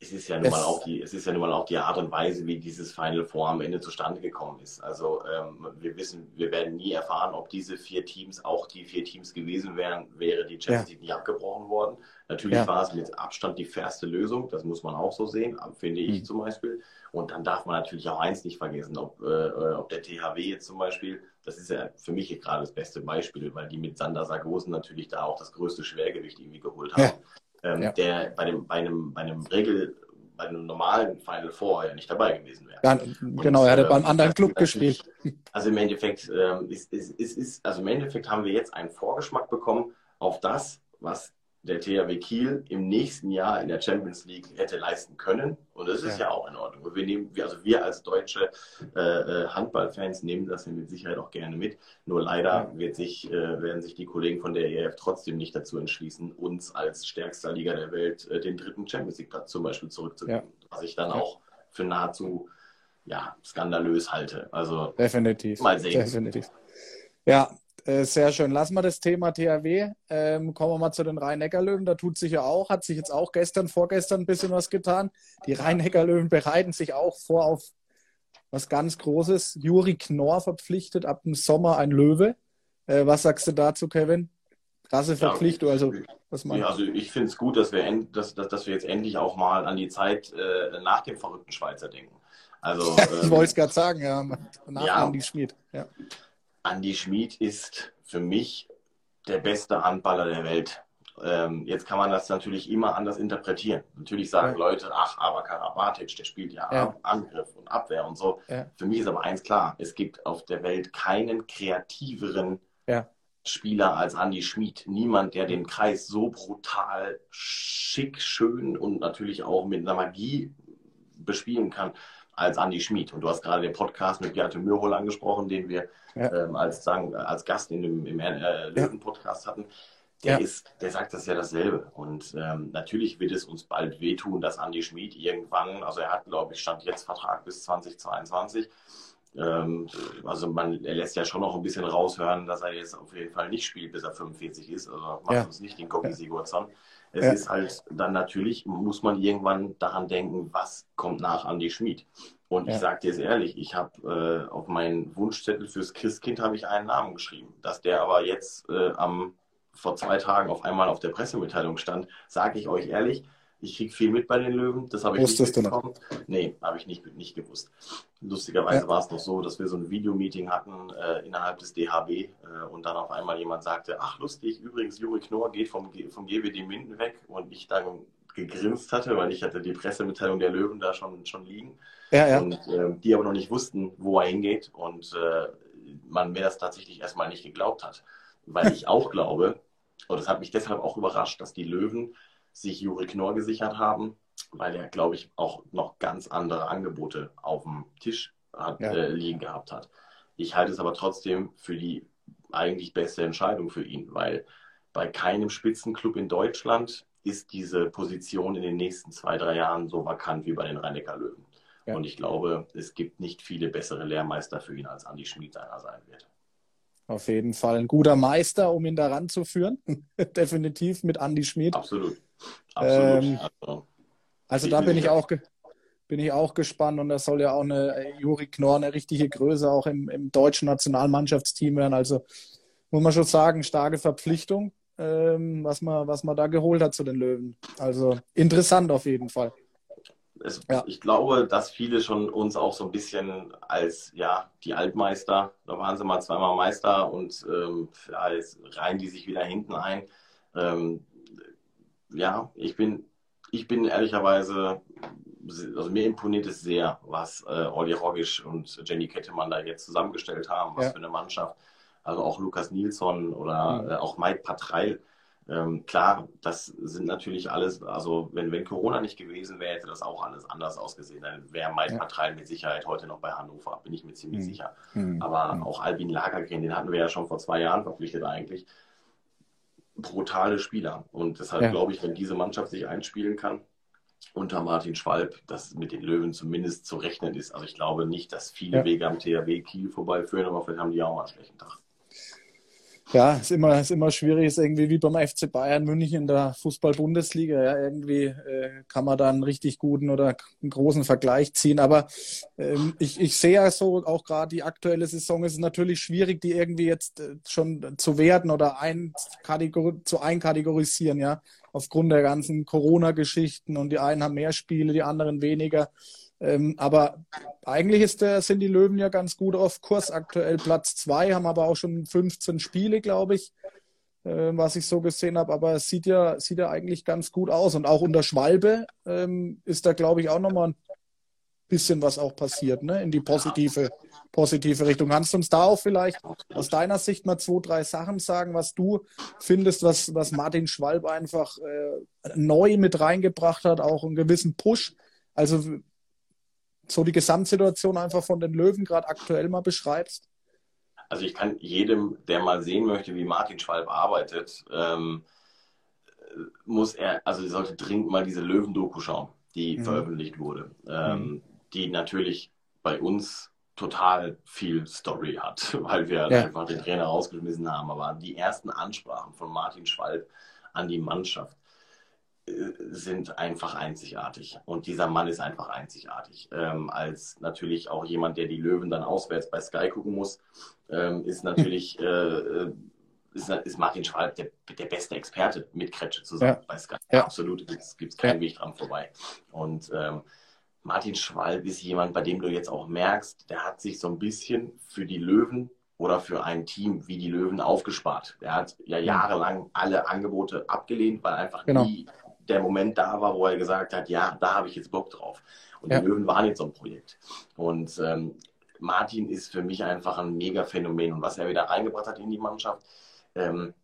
es ist ja nun mal auch die, es ist ja nun mal auch die Art und Weise, wie dieses Final Four am Ende zustande gekommen ist. Also ähm, wir wissen, wir werden nie erfahren, ob diese vier Teams auch die vier Teams gewesen wären, wäre die Champions League ja. nicht abgebrochen worden. Natürlich ja. war es mit Abstand die fairste Lösung, das muss man auch so sehen, finde ich mhm. zum Beispiel. Und dann darf man natürlich auch eins nicht vergessen, ob, äh, ob der THW jetzt zum Beispiel, das ist ja für mich gerade das beste Beispiel, weil die mit Sander Sargosen natürlich da auch das größte Schwergewicht irgendwie geholt haben. Ja. Ähm, ja. Der bei, dem, bei, einem, bei einem Regel, bei einem normalen Final Four ja nicht dabei gewesen wäre. Ja, genau, er hat äh, beim anderen Club gespielt. Also im Endeffekt äh, ist, ist, ist, ist, also im Endeffekt haben wir jetzt einen Vorgeschmack bekommen auf das, was der THW Kiel im nächsten Jahr in der Champions League hätte leisten können. Und das ist ja, ja auch in Ordnung. Wir nehmen, also wir als deutsche äh, äh, Handballfans nehmen das ja mit Sicherheit auch gerne mit. Nur leider wird sich, äh, werden sich die Kollegen von der EF trotzdem nicht dazu entschließen, uns als stärkster Liga der Welt äh, den dritten Champions League Platz zum Beispiel zurückzugeben. Ja. Was ich dann auch für nahezu ja, skandalös halte. Also definitiv. Mal sehen. Definitiv. Ja, sehr schön. Lassen wir das Thema THW. Ähm, kommen wir mal zu den Rhein-Neckar-Löwen. Da tut sich ja auch, hat sich jetzt auch gestern, vorgestern ein bisschen was getan. Die Rhein-Neckar-Löwen bereiten sich auch vor auf was ganz Großes. Juri Knorr verpflichtet ab dem Sommer ein Löwe. Äh, was sagst du dazu, Kevin? Krasse Verpflichtung. Ja, also, was ja, also ich finde es gut, dass wir, end, dass, dass, dass wir jetzt endlich auch mal an die Zeit äh, nach dem verrückten Schweizer denken. Also, <laughs> ich ähm, wollte es gerade sagen, ja. Nach ja, Andi Schmid. Ja. Andi Schmid ist für mich der beste Handballer der Welt. Ähm, jetzt kann man das natürlich immer anders interpretieren. Natürlich sagen ja. Leute, ach, aber Karabatic, der spielt ja, ja, Angriff und Abwehr und so. Ja. Für mich ist aber eins klar, es gibt auf der Welt keinen kreativeren Spieler als Andi Schmid. Niemand, der den Kreis so brutal schick, schön und natürlich auch mit einer Magie bespielen kann als Andi Schmid. Und du hast gerade den Podcast mit Beate Mürhol angesprochen, den wir ja. ähm, als, sagen, als Gast in dem, im äh, Löwen-Podcast hatten. Der, ja. ist, der sagt das ja dasselbe. Und ähm, natürlich wird es uns bald wehtun, dass Andi Schmid irgendwann, also er hat, glaube ich, stand jetzt Vertrag bis 2022. Ähm, also man, er lässt ja schon noch ein bisschen raushören, dass er jetzt auf jeden Fall nicht spielt, bis er 45 ist. Also macht ja. uns nicht den Kogi Sigurdsson. Es ja. ist halt dann natürlich, muss man irgendwann daran denken, was kommt nach Andi Schmid. Und ja. ich sage dir es ehrlich, ich habe äh, auf meinen Wunschzettel fürs Christkind habe ich einen Namen geschrieben. Dass der aber jetzt äh, am, vor zwei Tagen auf einmal auf der Pressemitteilung stand, sage ich euch ehrlich, ich kriege viel mit bei den Löwen. Das habe ich Wusstest nicht bekommen. Nee, habe ich nicht, nicht gewusst. Lustigerweise ja. war es noch so, dass wir so ein Videomeeting hatten äh, innerhalb des DHB äh, und dann auf einmal jemand sagte, ach lustig, übrigens Juri Knorr geht vom, vom GWD Minden weg und ich dann gegrinst hatte, weil ich hatte die Pressemitteilung der Löwen da schon, schon liegen. Ja, ja. Und äh, die aber noch nicht wussten, wo er hingeht und äh, man mir das tatsächlich erstmal nicht geglaubt hat. Weil ich auch glaube, und das hat mich deshalb auch überrascht, dass die Löwen sich Juri Knorr gesichert haben, weil er, glaube ich, auch noch ganz andere Angebote auf dem Tisch hat, ja. äh, liegen gehabt hat. Ich halte es aber trotzdem für die eigentlich beste Entscheidung für ihn, weil bei keinem Spitzenclub in Deutschland ist diese Position in den nächsten zwei, drei Jahren so vakant wie bei den rhein löwen ja. Und ich glaube, es gibt nicht viele bessere Lehrmeister für ihn, als Andi Schmid einer sein wird. Auf jeden Fall ein guter Meister, um ihn daran zu führen. <laughs> Definitiv mit Andi Schmid. Absolut. Absolut. Ähm, also, also da bin ich auch bin ich auch gespannt und das soll ja auch eine äh, Juri Knorr eine richtige Größe auch im, im deutschen Nationalmannschaftsteam werden. Also muss man schon sagen, starke Verpflichtung, ähm, was, man, was man da geholt hat zu den Löwen. Also interessant auf jeden Fall. Es, ja. Ich glaube, dass viele schon uns auch so ein bisschen als ja die Altmeister, da waren sie mal zweimal Meister und ähm, ja, jetzt reihen die sich wieder hinten ein. Ähm, ja, ich bin, ich bin ehrlicherweise also mir imponiert es sehr, was äh, Olli Rogisch und Jenny Kettemann da jetzt zusammengestellt haben, was ja. für eine Mannschaft. Also auch Lukas Nilsson oder mhm. äh, auch Mike Patreil. Ähm, klar, das sind natürlich alles, also wenn, wenn Corona nicht gewesen wäre, hätte das auch alles anders ausgesehen. Dann wäre Mike ja. Patreil mit Sicherheit heute noch bei Hannover, bin ich mir ziemlich mhm. sicher. Mhm. Aber mhm. auch Albin Lagergren, den hatten wir ja schon vor zwei Jahren verpflichtet eigentlich. Brutale Spieler. Und deshalb ja. glaube ich, wenn diese Mannschaft sich einspielen kann, unter Martin Schwalb, dass mit den Löwen zumindest zu rechnen ist. Also ich glaube nicht, dass viele ja. Wege am THW Kiel vorbeiführen, aber vielleicht haben die auch mal einen schlechten Tag. Ja, ist immer, ist immer schwierig, ist irgendwie wie beim FC Bayern München in der Fußball-Bundesliga. Ja, irgendwie äh, kann man da einen richtig guten oder einen großen Vergleich ziehen. Aber ähm, ich, ich sehe ja so, auch gerade die aktuelle Saison ist natürlich schwierig, die irgendwie jetzt äh, schon zu werden oder ein zu einkategorisieren, ja aufgrund der ganzen Corona-Geschichten und die einen haben mehr Spiele, die anderen weniger. Ähm, aber eigentlich ist der, sind die Löwen ja ganz gut auf Kurs aktuell. Platz zwei, haben aber auch schon 15 Spiele, glaube ich, äh, was ich so gesehen habe. Aber es sieht ja, sieht ja eigentlich ganz gut aus. Und auch unter Schwalbe ähm, ist da, glaube ich, auch nochmal ein bisschen was auch passiert, ne? in die positive positive Richtung. Kannst du uns da auch vielleicht aus deiner Sicht mal zwei, drei Sachen sagen, was du findest, was, was Martin Schwalb einfach äh, neu mit reingebracht hat, auch einen gewissen Push? Also so die Gesamtsituation einfach von den Löwen gerade aktuell mal beschreibst? Also ich kann jedem, der mal sehen möchte, wie Martin Schwalb arbeitet, ähm, muss er, also sollte dringend mal diese Löwen-Doku schauen, die mhm. veröffentlicht wurde, ähm, mhm. die natürlich bei uns total viel Story hat, <laughs> weil wir ja. einfach den Trainer rausgeschmissen haben. Aber die ersten Ansprachen von Martin Schwalb an die Mannschaft sind einfach einzigartig. Und dieser Mann ist einfach einzigartig. Ähm, als natürlich auch jemand, der die Löwen dann auswärts bei Sky gucken muss, ähm, ist natürlich <laughs> äh, ist, ist, Martin Schwalb der, der beste Experte mit Kretsche zusammen ja. bei Sky. Ja. Absolut, es gibt keinen Weg dran vorbei. Und ähm, Martin Schwalb ist jemand, bei dem du jetzt auch merkst, der hat sich so ein bisschen für die Löwen oder für ein Team wie die Löwen aufgespart. Der hat ja jahrelang alle Angebote abgelehnt, weil einfach genau. nie der Moment da war, wo er gesagt hat, ja, da habe ich jetzt Bock drauf. Und ja. die Löwen waren jetzt so ein Projekt. Und ähm, Martin ist für mich einfach ein mega Phänomen. Und was er wieder reingebracht hat in die Mannschaft, ähm,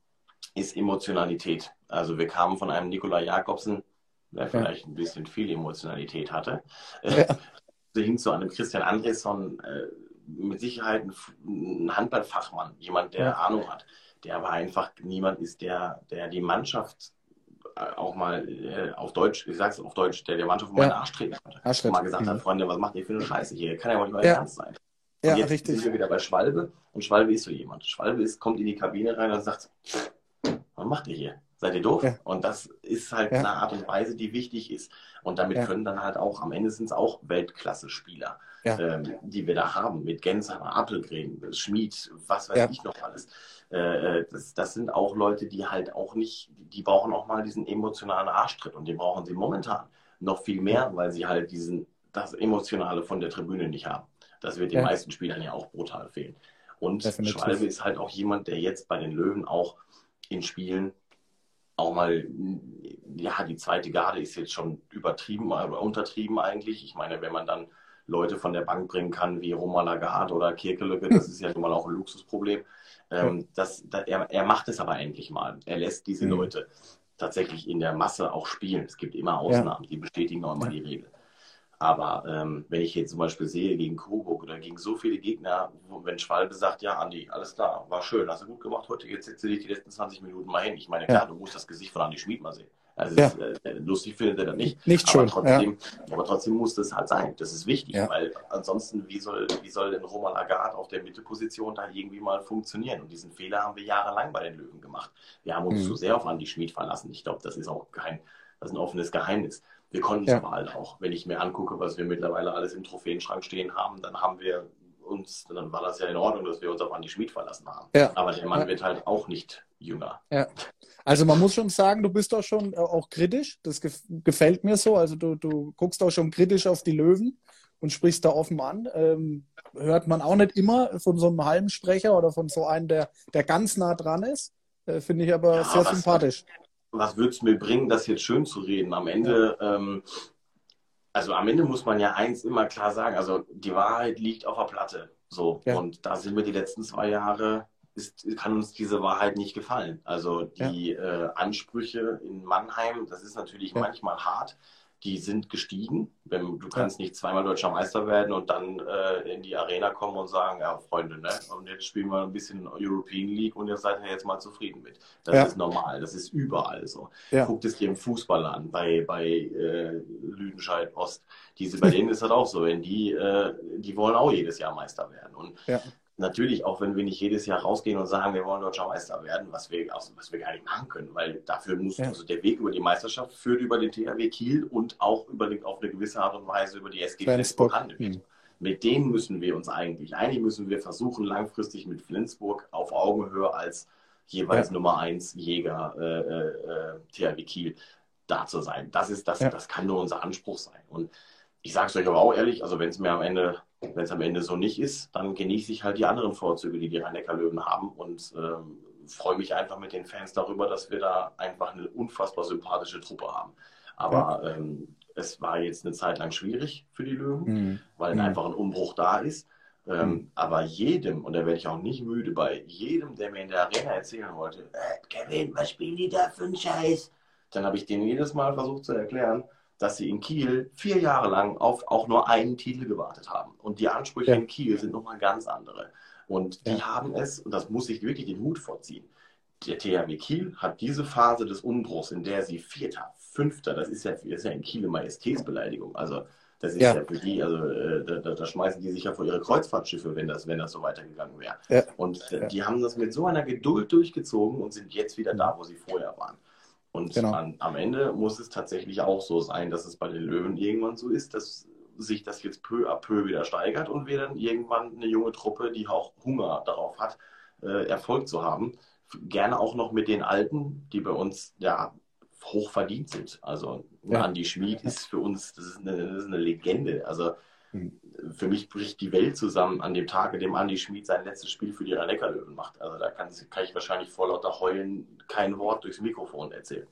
ist Emotionalität. Also wir kamen von einem Nikola Jakobsen, der vielleicht ja. ein bisschen viel Emotionalität hatte, ja. <laughs> hin zu einem Christian Andresson, äh, mit Sicherheit ein Handballfachmann, jemand, der ja. Ahnung hat, der aber einfach niemand ist, der, der die Mannschaft äh, auch mal äh, auf Deutsch, ich sag's auf Deutsch, der der Mannschaft mal ja. Arsch treten konnte. Arschtritt. mal gesagt mhm. hat, Freunde, was macht ihr für eine Scheiße hier? Kann ja wohl nicht mal ja. ernst sein. Und ja, jetzt richtig. sind wir wieder bei Schwalbe und Schwalbe ist so jemand. Schwalbe ist, kommt in die Kabine rein und sagt, was macht ihr hier? Seid ihr doof? Ja. Und das ist halt ja. eine Art und Weise, die wichtig ist. Und damit ja. können dann halt auch, am Ende sind es auch Weltklasse-Spieler, ähm, die wir da haben. Mit Gensheimer, Appelgren, Schmied, was weiß ich noch alles. Äh, äh, das, das sind auch Leute, die halt auch nicht, die brauchen auch mal diesen emotionalen Arschtritt. Und den brauchen sie momentan noch viel mehr, weil sie halt diesen, das Emotionale von der Tribüne nicht haben. Das wird den meisten Spielern ja auch brutal fehlen. Und Definitiv. Schwalbe ist halt auch jemand, der jetzt bei den Löwen auch in Spielen auch mal, ja, die zweite Garde ist jetzt schon übertrieben oder untertrieben eigentlich. Ich meine, wenn man dann Leute von der Bank bringen kann, wie Roma Lagarde oder Kirkelücke, das ist ja nun mal auch ein Luxusproblem. Ähm, das, das, er, er macht es aber endlich mal. Er lässt diese mhm. Leute tatsächlich in der Masse auch spielen. Es gibt immer Ausnahmen, ja. die bestätigen auch immer ja. die Regel. Aber ähm, wenn ich jetzt zum Beispiel sehe gegen Coburg oder gegen so viele Gegner, wenn Schwalbe sagt, ja, Andi, alles klar, war schön, hast du gut gemacht heute, jetzt setze dich die letzten 20 Minuten mal hin. Ich meine, klar, ja. du musst das Gesicht von Andi Schmid mal sehen. Also ja. ist, äh, lustig findet er das nicht. Nicht aber schön. Trotzdem, ja. Aber trotzdem muss das halt sein. Das ist wichtig, ja. weil ansonsten, wie soll, wie soll denn Roman Agat auf der Mittelposition da irgendwie mal funktionieren? Und diesen Fehler haben wir jahrelang bei den Löwen gemacht. Wir haben uns mhm. zu sehr auf Andi Schmid verlassen. Ich glaube, das ist auch kein, das ist ein offenes Geheimnis. Wir konnten es aber halt auch. Wenn ich mir angucke, was wir mittlerweile alles im Trophäenschrank stehen haben, dann haben wir uns, dann war das ja in Ordnung, dass wir uns auf Andi Schmid verlassen haben. Aber der Mann wird halt auch nicht jünger. Ja. Also man muss schon sagen, du bist doch schon äh, auch kritisch. Das gefällt mir so. Also du, du guckst auch schon kritisch auf die Löwen und sprichst da offen an. Ähm, hört man auch nicht immer von so einem Halmsprecher oder von so einem, der, der ganz nah dran ist. Äh, Finde ich aber ja, sehr was, sympathisch. Was würde es mir bringen, das jetzt schön zu reden? Am Ende, ja. ähm, also am Ende muss man ja eins immer klar sagen, also die Wahrheit liegt auf der Platte. So. Ja. Und da sind wir die letzten zwei Jahre ist, kann uns diese Wahrheit nicht gefallen. Also die ja. äh, Ansprüche in Mannheim, das ist natürlich ja. manchmal hart. Die sind gestiegen. Wenn, du kannst ja. nicht zweimal deutscher Meister werden und dann äh, in die Arena kommen und sagen, ja, Freunde, ne? Und jetzt spielen wir ein bisschen European League und ihr seid ja jetzt mal zufrieden mit. Das ist normal, das ist überall so. Guckt es dir im Fußball an, bei, bei äh, Lüdenscheid Ost. Diese, bei denen ist das auch so. Wenn die, äh, die wollen auch jedes Jahr Meister werden. Und natürlich, auch wenn wir nicht jedes Jahr rausgehen und sagen, wir wollen deutscher Meister werden, was wir, was wir gar nicht machen können, weil dafür muss ja. also der Weg über die Meisterschaft führt über den THW Kiel und auch über den, auf eine gewisse Art und Weise über die SG Flensburg Handewitt. Mhm. Mit denen müssen wir uns eigentlich, eigentlich müssen wir versuchen, langfristig mit Flensburg auf Augenhöhe als jeweils ja. Nummer 1 Jäger äh, äh, THW Kiel da zu sein. Das ist das, ja. das kann nur unser Anspruch sein. Und ich sage es euch aber auch ehrlich, also wenn es mir am Ende wenn es am Ende so nicht ist, dann genieße ich halt die anderen Vorzüge, die die Rhein-Neckar-Löwen haben und ähm, freue mich einfach mit den Fans darüber, dass wir da einfach eine unfassbar sympathische Truppe haben. Aber ja. ähm, es war jetzt eine Zeit lang schwierig für die Löwen, mhm. weil mhm. einfach ein Umbruch da ist. Ähm, mhm. Aber jedem, und da werde ich auch nicht müde bei jedem, der mir in der Arena erzählen wollte, äh, Kevin, was spielen die da für einen Scheiß? Dann habe ich denen jedes Mal versucht zu erklären, dass sie in Kiel vier Jahre lang auf auch nur einen Titel gewartet haben. Und die Ansprüche ja. in Kiel sind nochmal ganz andere. Und die ja. haben es, und das muss ich wirklich den Hut vorziehen, der THW Kiel hat diese Phase des Umbruchs, in der sie Vierter, Fünfter, das ist ja, das ist ja in Kiel eine Majestätsbeleidigung. Also das ist ja, ja für die, also äh, da, da, schmeißen die sich ja vor ihre Kreuzfahrtschiffe, wenn das, wenn das so weitergegangen wäre. Ja. Und äh, die haben das mit so einer Geduld durchgezogen und sind jetzt wieder da, wo sie vorher waren. Und genau. an, am Ende muss es tatsächlich auch so sein, dass es bei den Löwen irgendwann so ist, dass sich das jetzt peu à peu wieder steigert und wir dann irgendwann eine junge Truppe, die auch Hunger darauf hat, äh, Erfolg zu haben. Gerne auch noch mit den Alten, die bei uns ja hoch verdient sind. Also ja. Andi Schmid ist für uns, das ist eine, das ist eine Legende. Also. Für mich bricht die Welt zusammen an dem Tag, an dem Andi Schmid sein letztes Spiel für die rhein löwen macht. Also da kann, kann, ich wahrscheinlich vor lauter Heulen kein Wort durchs Mikrofon erzählen.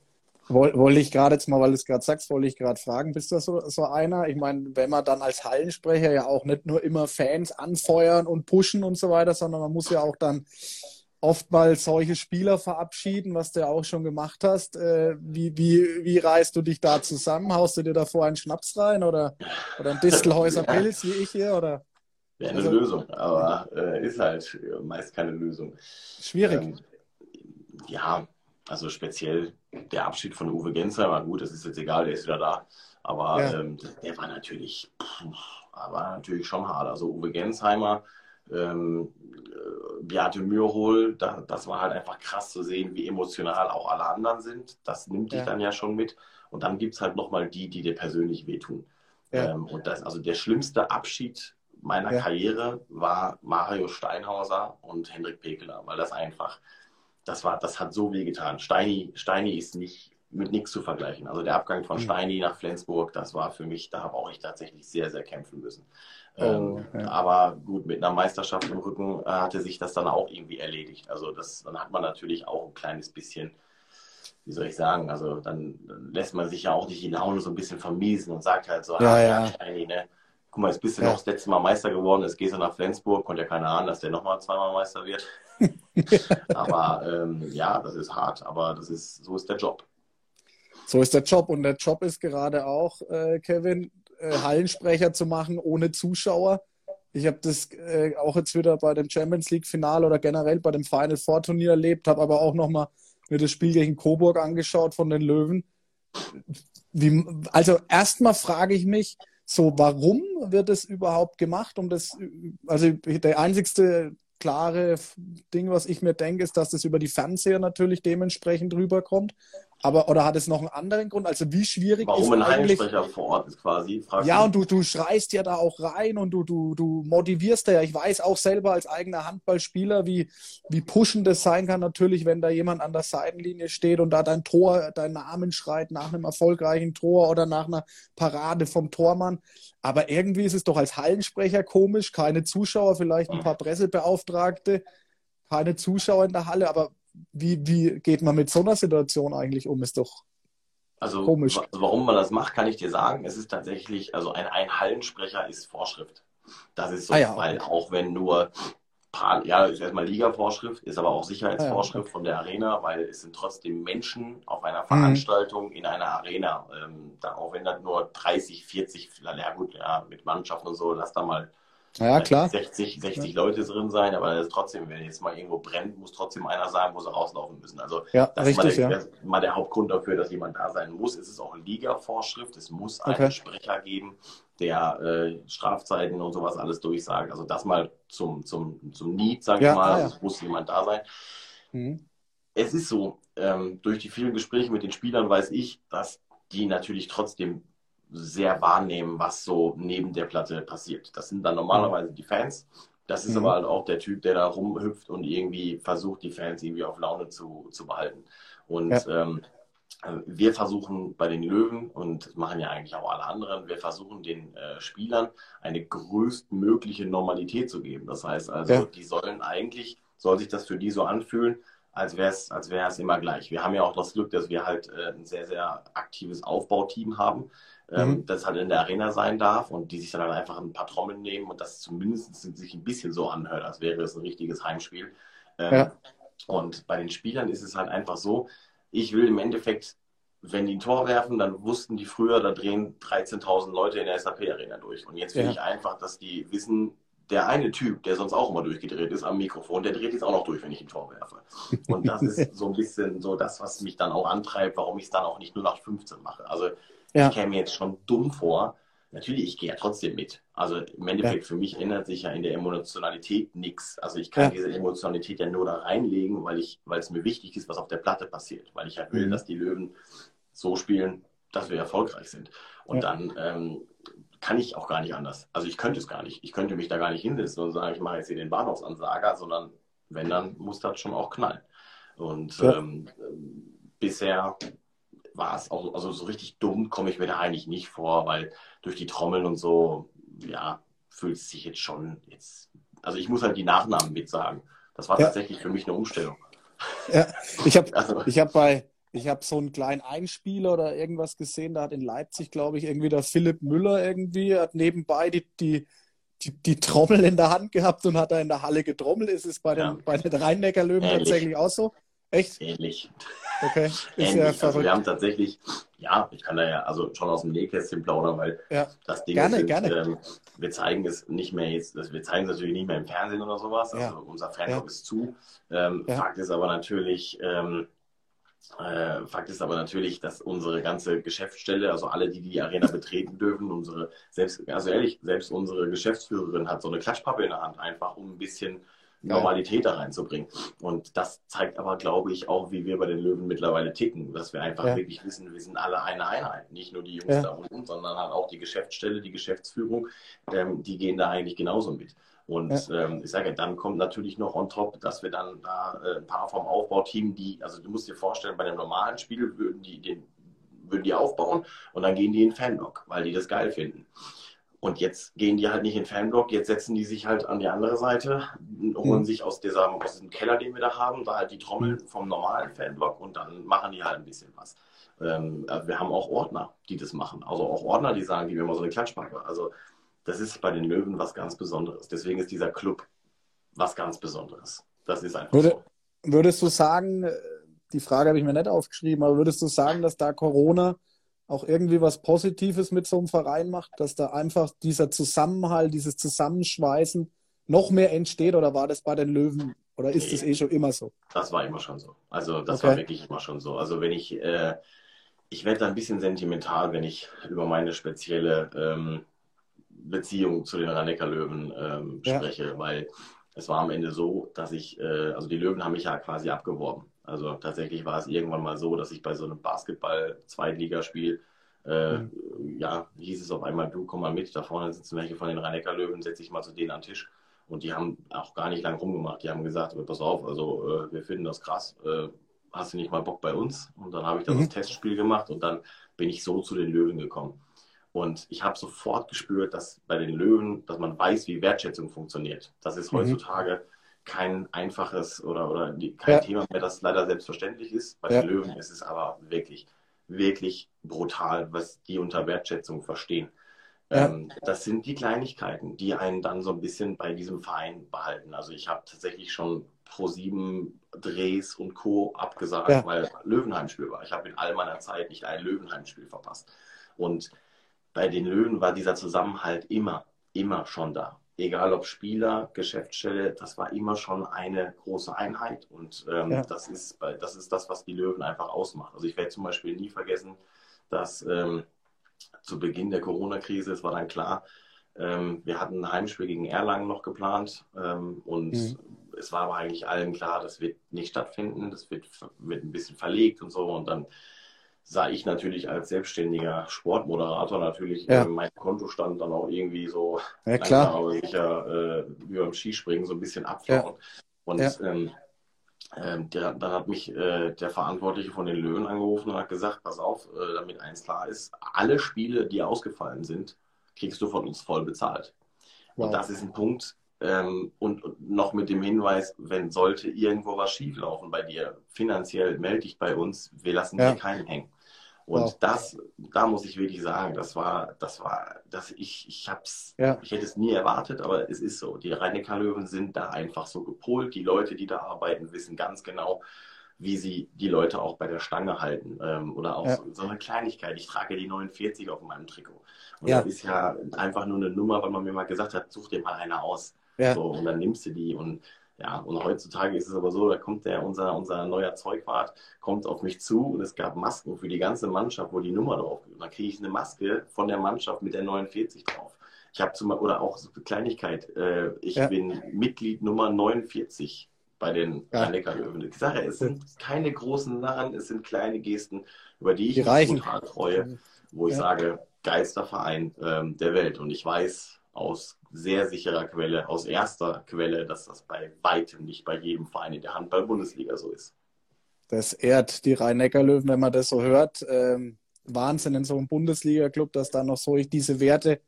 Wollte ich gerade jetzt mal, weil du es gerade sagst, wollte ich gerade fragen, bist du so, so einer? Ich meine, wenn man dann als Hallensprecher ja auch nicht nur immer Fans anfeuern und pushen und so weiter, sondern man muss ja auch dann oftmals solche Spieler verabschieden, was du ja auch schon gemacht hast. Äh, wie, wie, wie reißt du dich da zusammen? Haust du dir davor einen Schnaps rein oder, oder einen Distelhäuser <laughs> Pilz wie ich hier? Oder? Wäre eine also, Lösung, aber äh, ist halt meist keine Lösung. Schwierig. Ähm, ja, also speziell der Abschied von Uwe Gensheimer, gut, das ist jetzt egal, der ist wieder da. Aber ja. ähm, der war natürlich, war natürlich schon hart. Also Uwe Gensheimer, ähm, äh, Beate Mürhol, da, das war halt einfach krass zu sehen, wie emotional auch alle anderen sind. Das nimmt dich ja. dann ja schon mit. Und dann gibt es halt nochmal die, die dir persönlich wehtun. Ja. Ähm, und das, also der schlimmste Abschied meiner ja. Karriere war Mario Steinhauser und Hendrik Pekeler, weil das einfach, das war, das hat so wehgetan. Steini, Steini ist nicht mit nichts zu vergleichen. Also der Abgang von mhm. Steini nach Flensburg, das war für mich, da habe auch ich tatsächlich sehr, sehr kämpfen müssen. Oh, ähm, ja. Aber gut, mit einer Meisterschaft im Rücken äh, hatte sich das dann auch irgendwie erledigt. Also das, dann hat man natürlich auch ein kleines bisschen, wie soll ich sagen, also dann, dann lässt man sich ja auch nicht die Laune so ein bisschen vermiesen und sagt halt so, ja, ah, ja. Steini, ne? Guck mal, jetzt bist du ja. noch das letzte Mal Meister geworden, jetzt gehst du nach Flensburg, konnte ja keiner ahnen, dass der nochmal zweimal Meister wird. <laughs> aber ähm, ja, das ist hart, aber das ist, so ist der Job. So ist der Job. Und der Job ist gerade auch, äh, Kevin, äh, Hallensprecher zu machen ohne Zuschauer. Ich habe das äh, auch jetzt wieder bei dem Champions League Finale oder generell bei dem Final Four Turnier erlebt, habe aber auch nochmal mir das Spiel gegen Coburg angeschaut von den Löwen. Wie, also erstmal frage ich mich, so warum wird es überhaupt gemacht, um das, also der einzigste klare Ding, was ich mir denke, ist, dass das über die Fernseher natürlich dementsprechend rüberkommt. Aber, oder hat es noch einen anderen Grund? Also wie schwierig Warum ist ein eigentlich... Heimsprecher vor Ort ist quasi? Ja, du? und du, du schreist ja da auch rein und du, du, du motivierst ja. Ich weiß auch selber als eigener Handballspieler, wie, wie pushend das sein kann natürlich, wenn da jemand an der Seitenlinie steht und da dein Tor, dein Namen schreit nach einem erfolgreichen Tor oder nach einer Parade vom Tormann. Aber irgendwie ist es doch als Hallensprecher komisch. Keine Zuschauer, vielleicht ein paar Pressebeauftragte, keine Zuschauer in der Halle, aber wie, wie geht man mit so einer Situation eigentlich um? Ist doch also, komisch. Also warum man das macht, kann ich dir sagen. Es ist tatsächlich, also ein, ein Hallensprecher ist Vorschrift. Das ist so, ah, ja, weil auch wenn nur ja, ist erstmal Liga-Vorschrift, ist aber auch Sicherheitsvorschrift ah, ja, okay. von der Arena, weil es sind trotzdem Menschen auf einer mhm. Veranstaltung mhm. in einer Arena. Ähm, da, auch wenn da nur 30, 40, ja gut, ja, mit Mannschaften und so, lass da mal ja, klar. 60, 60 ja. Leute drin sein, aber trotzdem, wenn jetzt mal irgendwo brennt, muss trotzdem einer sein, wo sie rauslaufen müssen. Also ja, das richtig, ist mal der, ja. mal der, Hauptgrund dafür, dass jemand da sein muss. Es ist auch Liga-Vorschrift. Es muss okay. einen Sprecher geben, der äh, Strafzeiten und sowas alles durchsagt. Also das mal zum, zum, zum Need, sag ich mal. Ah, es muss jemand da sein. Mhm. Es ist so, ähm, durch die vielen Gespräche mit den Spielern weiß ich, dass die natürlich trotzdem sehr wahrnehmen, was so neben der Platte passiert. Das sind dann normalerweise die Fans. Das ist mhm. aber halt auch der Typ, der da rumhüpft und irgendwie versucht, die Fans irgendwie auf Laune zu, zu behalten. Und ja. ähm, wir versuchen bei den Löwen, und das machen ja eigentlich auch alle anderen, wir versuchen den äh, Spielern eine größtmögliche Normalität zu geben. Das heißt also, ja. die sollen eigentlich, soll sich das für die so anfühlen, als wäre es als wär's immer gleich. Wir haben ja auch das Glück, dass wir halt äh, ein sehr, sehr aktives Aufbauteam haben ähm, mhm. das halt in der Arena sein darf und die sich dann halt einfach ein paar Trommeln nehmen und das zumindest sich ein bisschen so anhört, als wäre es ein richtiges Heimspiel. Ähm, ja. Und bei den Spielern ist es halt einfach so, ich will im Endeffekt, wenn die ein Tor werfen, dann wussten die früher, da drehen 13.000 Leute in der SAP-Arena durch. Und jetzt will ja. ich einfach, dass die wissen, der eine Typ, der sonst auch immer durchgedreht ist am Mikrofon, der dreht jetzt auch noch durch, wenn ich ein Tor werfe. Und das <laughs> ist so ein bisschen so das, was mich dann auch antreibt, warum ich es dann auch nicht nur nach 15 mache. Also ja. Ich käme mir jetzt schon dumm vor. Natürlich, ich gehe ja trotzdem mit. Also im Endeffekt, ja. für mich ändert sich ja in der Emotionalität nichts. Also ich kann ja. diese Emotionalität ja nur da reinlegen, weil ich, weil es mir wichtig ist, was auf der Platte passiert. Weil ich halt will, mhm. dass die Löwen so spielen, dass wir erfolgreich sind. Und dann ähm, kann ich auch gar nicht anders. Also ich könnte es gar nicht. Ich könnte mich da gar nicht hinsetzen und sagen, ich mache jetzt hier den Bahnhofsansager, sondern wenn, dann muss das schon auch knallen. Und ähm, bisher war es auch, also so richtig dumm komme ich mir da eigentlich nicht vor, weil durch die Trommeln und so, ja, fühlt es sich jetzt schon jetzt, also ich muss halt die Nachnamen mitsagen. Das war ja. tatsächlich für mich eine Umstellung. Ja, ich habe <laughs> also, hab bei, ich habe so einen kleinen Einspieler oder irgendwas gesehen, da hat in Leipzig, glaube ich, irgendwie der Philipp Müller irgendwie, hat nebenbei die, die, die, die, Trommel in der Hand gehabt und hat da in der Halle getrommelt. Ist es bei den, ja. bei den Rhein-Neckar-Löwen tatsächlich auch so? Echt? Ähnlich. Okay, Ähnlich. ja Also wir haben tatsächlich, ja, ich kann da ja also schon aus dem Nähkästchen plaudern, weil ja. das Ding gerne, ist, gerne. Ähm, wir zeigen es nicht mehr jetzt, wir zeigen es natürlich nicht mehr im Fernsehen oder sowas, also ja. unser Fanblog ja. ist zu. Ähm, Fakt ist aber natürlich, ähm, äh, Fakt ist aber natürlich, dass unsere ganze Geschäftsstelle, also alle, die die Arena betreten dürfen, unsere, selbst, also ehrlich, selbst unsere Geschäftsführerin hat so eine Klatschpappe in der Hand, einfach um ein bisschen Normalität da reinzubringen. Und das zeigt aber, glaube ich, auch, wie wir bei den Löwen mittlerweile ticken, dass wir einfach ja. wirklich wissen, wir sind alle eine Einheit. Nicht nur die Jungs ja. da unten, sondern halt auch die Geschäftsstelle, die Geschäftsführung, ähm, die gehen da eigentlich genauso mit. Und ja. ähm, ich sage, dann kommt natürlich noch on top, dass wir dann da äh, ein paar vom Aufbauteam, die, also du musst dir vorstellen, bei einem normalen Spiel würden die den würden die aufbauen und dann gehen die in den Fanblock, weil die das geil finden. Und jetzt gehen die halt nicht in den Fanblock, jetzt setzen die sich halt an die andere Seite, holen mhm. sich aus, dieser, aus diesem Keller, den wir da haben, da halt die Trommeln vom normalen Fanblock und dann machen die halt ein bisschen was. Ähm, also wir haben auch Ordner, die das machen. Also auch Ordner, die sagen, die wir mal so eine Klatschpacke. Also das ist bei den Löwen was ganz Besonderes. Deswegen ist dieser Club was ganz Besonderes. Das ist einfach Würde, so. Würdest du sagen, die Frage habe ich mir nicht aufgeschrieben, aber würdest du sagen, dass da Corona auch irgendwie was Positives mit so einem Verein macht, dass da einfach dieser Zusammenhalt, dieses Zusammenschweißen noch mehr entsteht oder war das bei den Löwen oder ist nee, das eh schon immer so? Das war immer schon so. Also das okay. war wirklich immer schon so. Also wenn ich, äh, ich werde da ein bisschen sentimental, wenn ich über meine spezielle ähm, Beziehung zu den rhein löwen ähm, spreche, ja. weil es war am Ende so, dass ich, äh, also die Löwen haben mich ja quasi abgeworben. Also tatsächlich war es irgendwann mal so, dass ich bei so einem Basketball-Zweitligaspiel, äh, mhm. ja, hieß es auf einmal, du komm mal mit, da vorne sitzen welche von den rhein löwen setze ich mal zu denen an den Tisch. Und die haben auch gar nicht lang rumgemacht. Die haben gesagt, pass auf, also äh, wir finden das krass, äh, hast du nicht mal Bock bei uns? Und dann habe ich das mhm. Testspiel gemacht und dann bin ich so zu den Löwen gekommen. Und ich habe sofort gespürt, dass bei den Löwen, dass man weiß, wie Wertschätzung funktioniert. Das ist mhm. heutzutage kein einfaches oder, oder kein ja. Thema mehr, das leider selbstverständlich ist. Bei ja. den Löwen ist es aber wirklich, wirklich brutal, was die unter Wertschätzung verstehen. Ja. Ähm, das sind die Kleinigkeiten, die einen dann so ein bisschen bei diesem Verein behalten. Also ich habe tatsächlich schon pro sieben Drehs und Co. abgesagt, weil Löwenheimspiel war. Ich habe in all meiner Zeit nicht ein Löwenheimspiel verpasst. Und bei den Löwen war dieser Zusammenhalt immer, immer schon da. Egal ob Spieler, Geschäftsstelle, das war immer schon eine große Einheit. Und ähm, ja. das, ist, das ist das, was die Löwen einfach ausmacht. Also ich werde zum Beispiel nie vergessen, dass ähm, zu Beginn der Corona-Krise, es war dann klar, ähm, wir hatten ein Heimspiel gegen Erlangen noch geplant ähm, und mhm. es war aber eigentlich allen klar, das wird nicht stattfinden, das wird, wird ein bisschen verlegt und so. Und dann sah ich natürlich als selbstständiger Sportmoderator natürlich ja. äh, mein Kontostand dann auch irgendwie so ja, klar. aber sicher äh, wie beim Skispringen so ein bisschen abflauen. Ja. Und ja. Ähm, ähm, der, dann hat mich äh, der Verantwortliche von den Löwen angerufen und hat gesagt, pass auf, äh, damit eins klar ist, alle Spiele, die ausgefallen sind, kriegst du von uns voll bezahlt. Wow. Und das ist ein Punkt, ähm, und, und, noch mit dem Hinweis, wenn sollte irgendwo was schieflaufen bei dir, finanziell melde dich bei uns, wir lassen ja. dir keinen hängen. Und wow. das, da muss ich wirklich sagen, das war, das war, dass ich, ich hab's, ja. ich hätte es nie erwartet, aber es ist so. Die rhein löwen sind da einfach so gepolt. Die Leute, die da arbeiten, wissen ganz genau, wie sie die Leute auch bei der Stange halten. Ähm, oder auch ja. so, so, eine Kleinigkeit. Ich trage die 49 auf meinem Trikot. Und ja. das ist ja einfach nur eine Nummer, weil man mir mal gesagt hat, such dir mal eine aus. So, und dann nimmst du die und ja, und heutzutage ist es aber so, da kommt der, unser, unser neuer Zeugwart, kommt auf mich zu und es gab Masken für die ganze Mannschaft, wo die Nummer drauf ist. Und dann kriege ich eine Maske von der Mannschaft mit der 49 drauf. Ich habe zum oder auch so eine Kleinigkeit, äh, ich ja. bin Mitglied Nummer 49 bei den ja. löwen Ich sage, es sind keine großen Narren, es sind kleine Gesten, über die ich die mich total freue, wo ich ja. sage, geilster Verein ähm, der Welt. Und ich weiß aus sehr sicherer Quelle, aus erster Quelle, dass das bei weitem nicht bei jedem Verein in der Handball-Bundesliga so ist. Das ehrt die Rhein-Neckar-Löwen, wenn man das so hört. Ähm, Wahnsinn in so einem Bundesliga-Club, dass da noch so diese Werte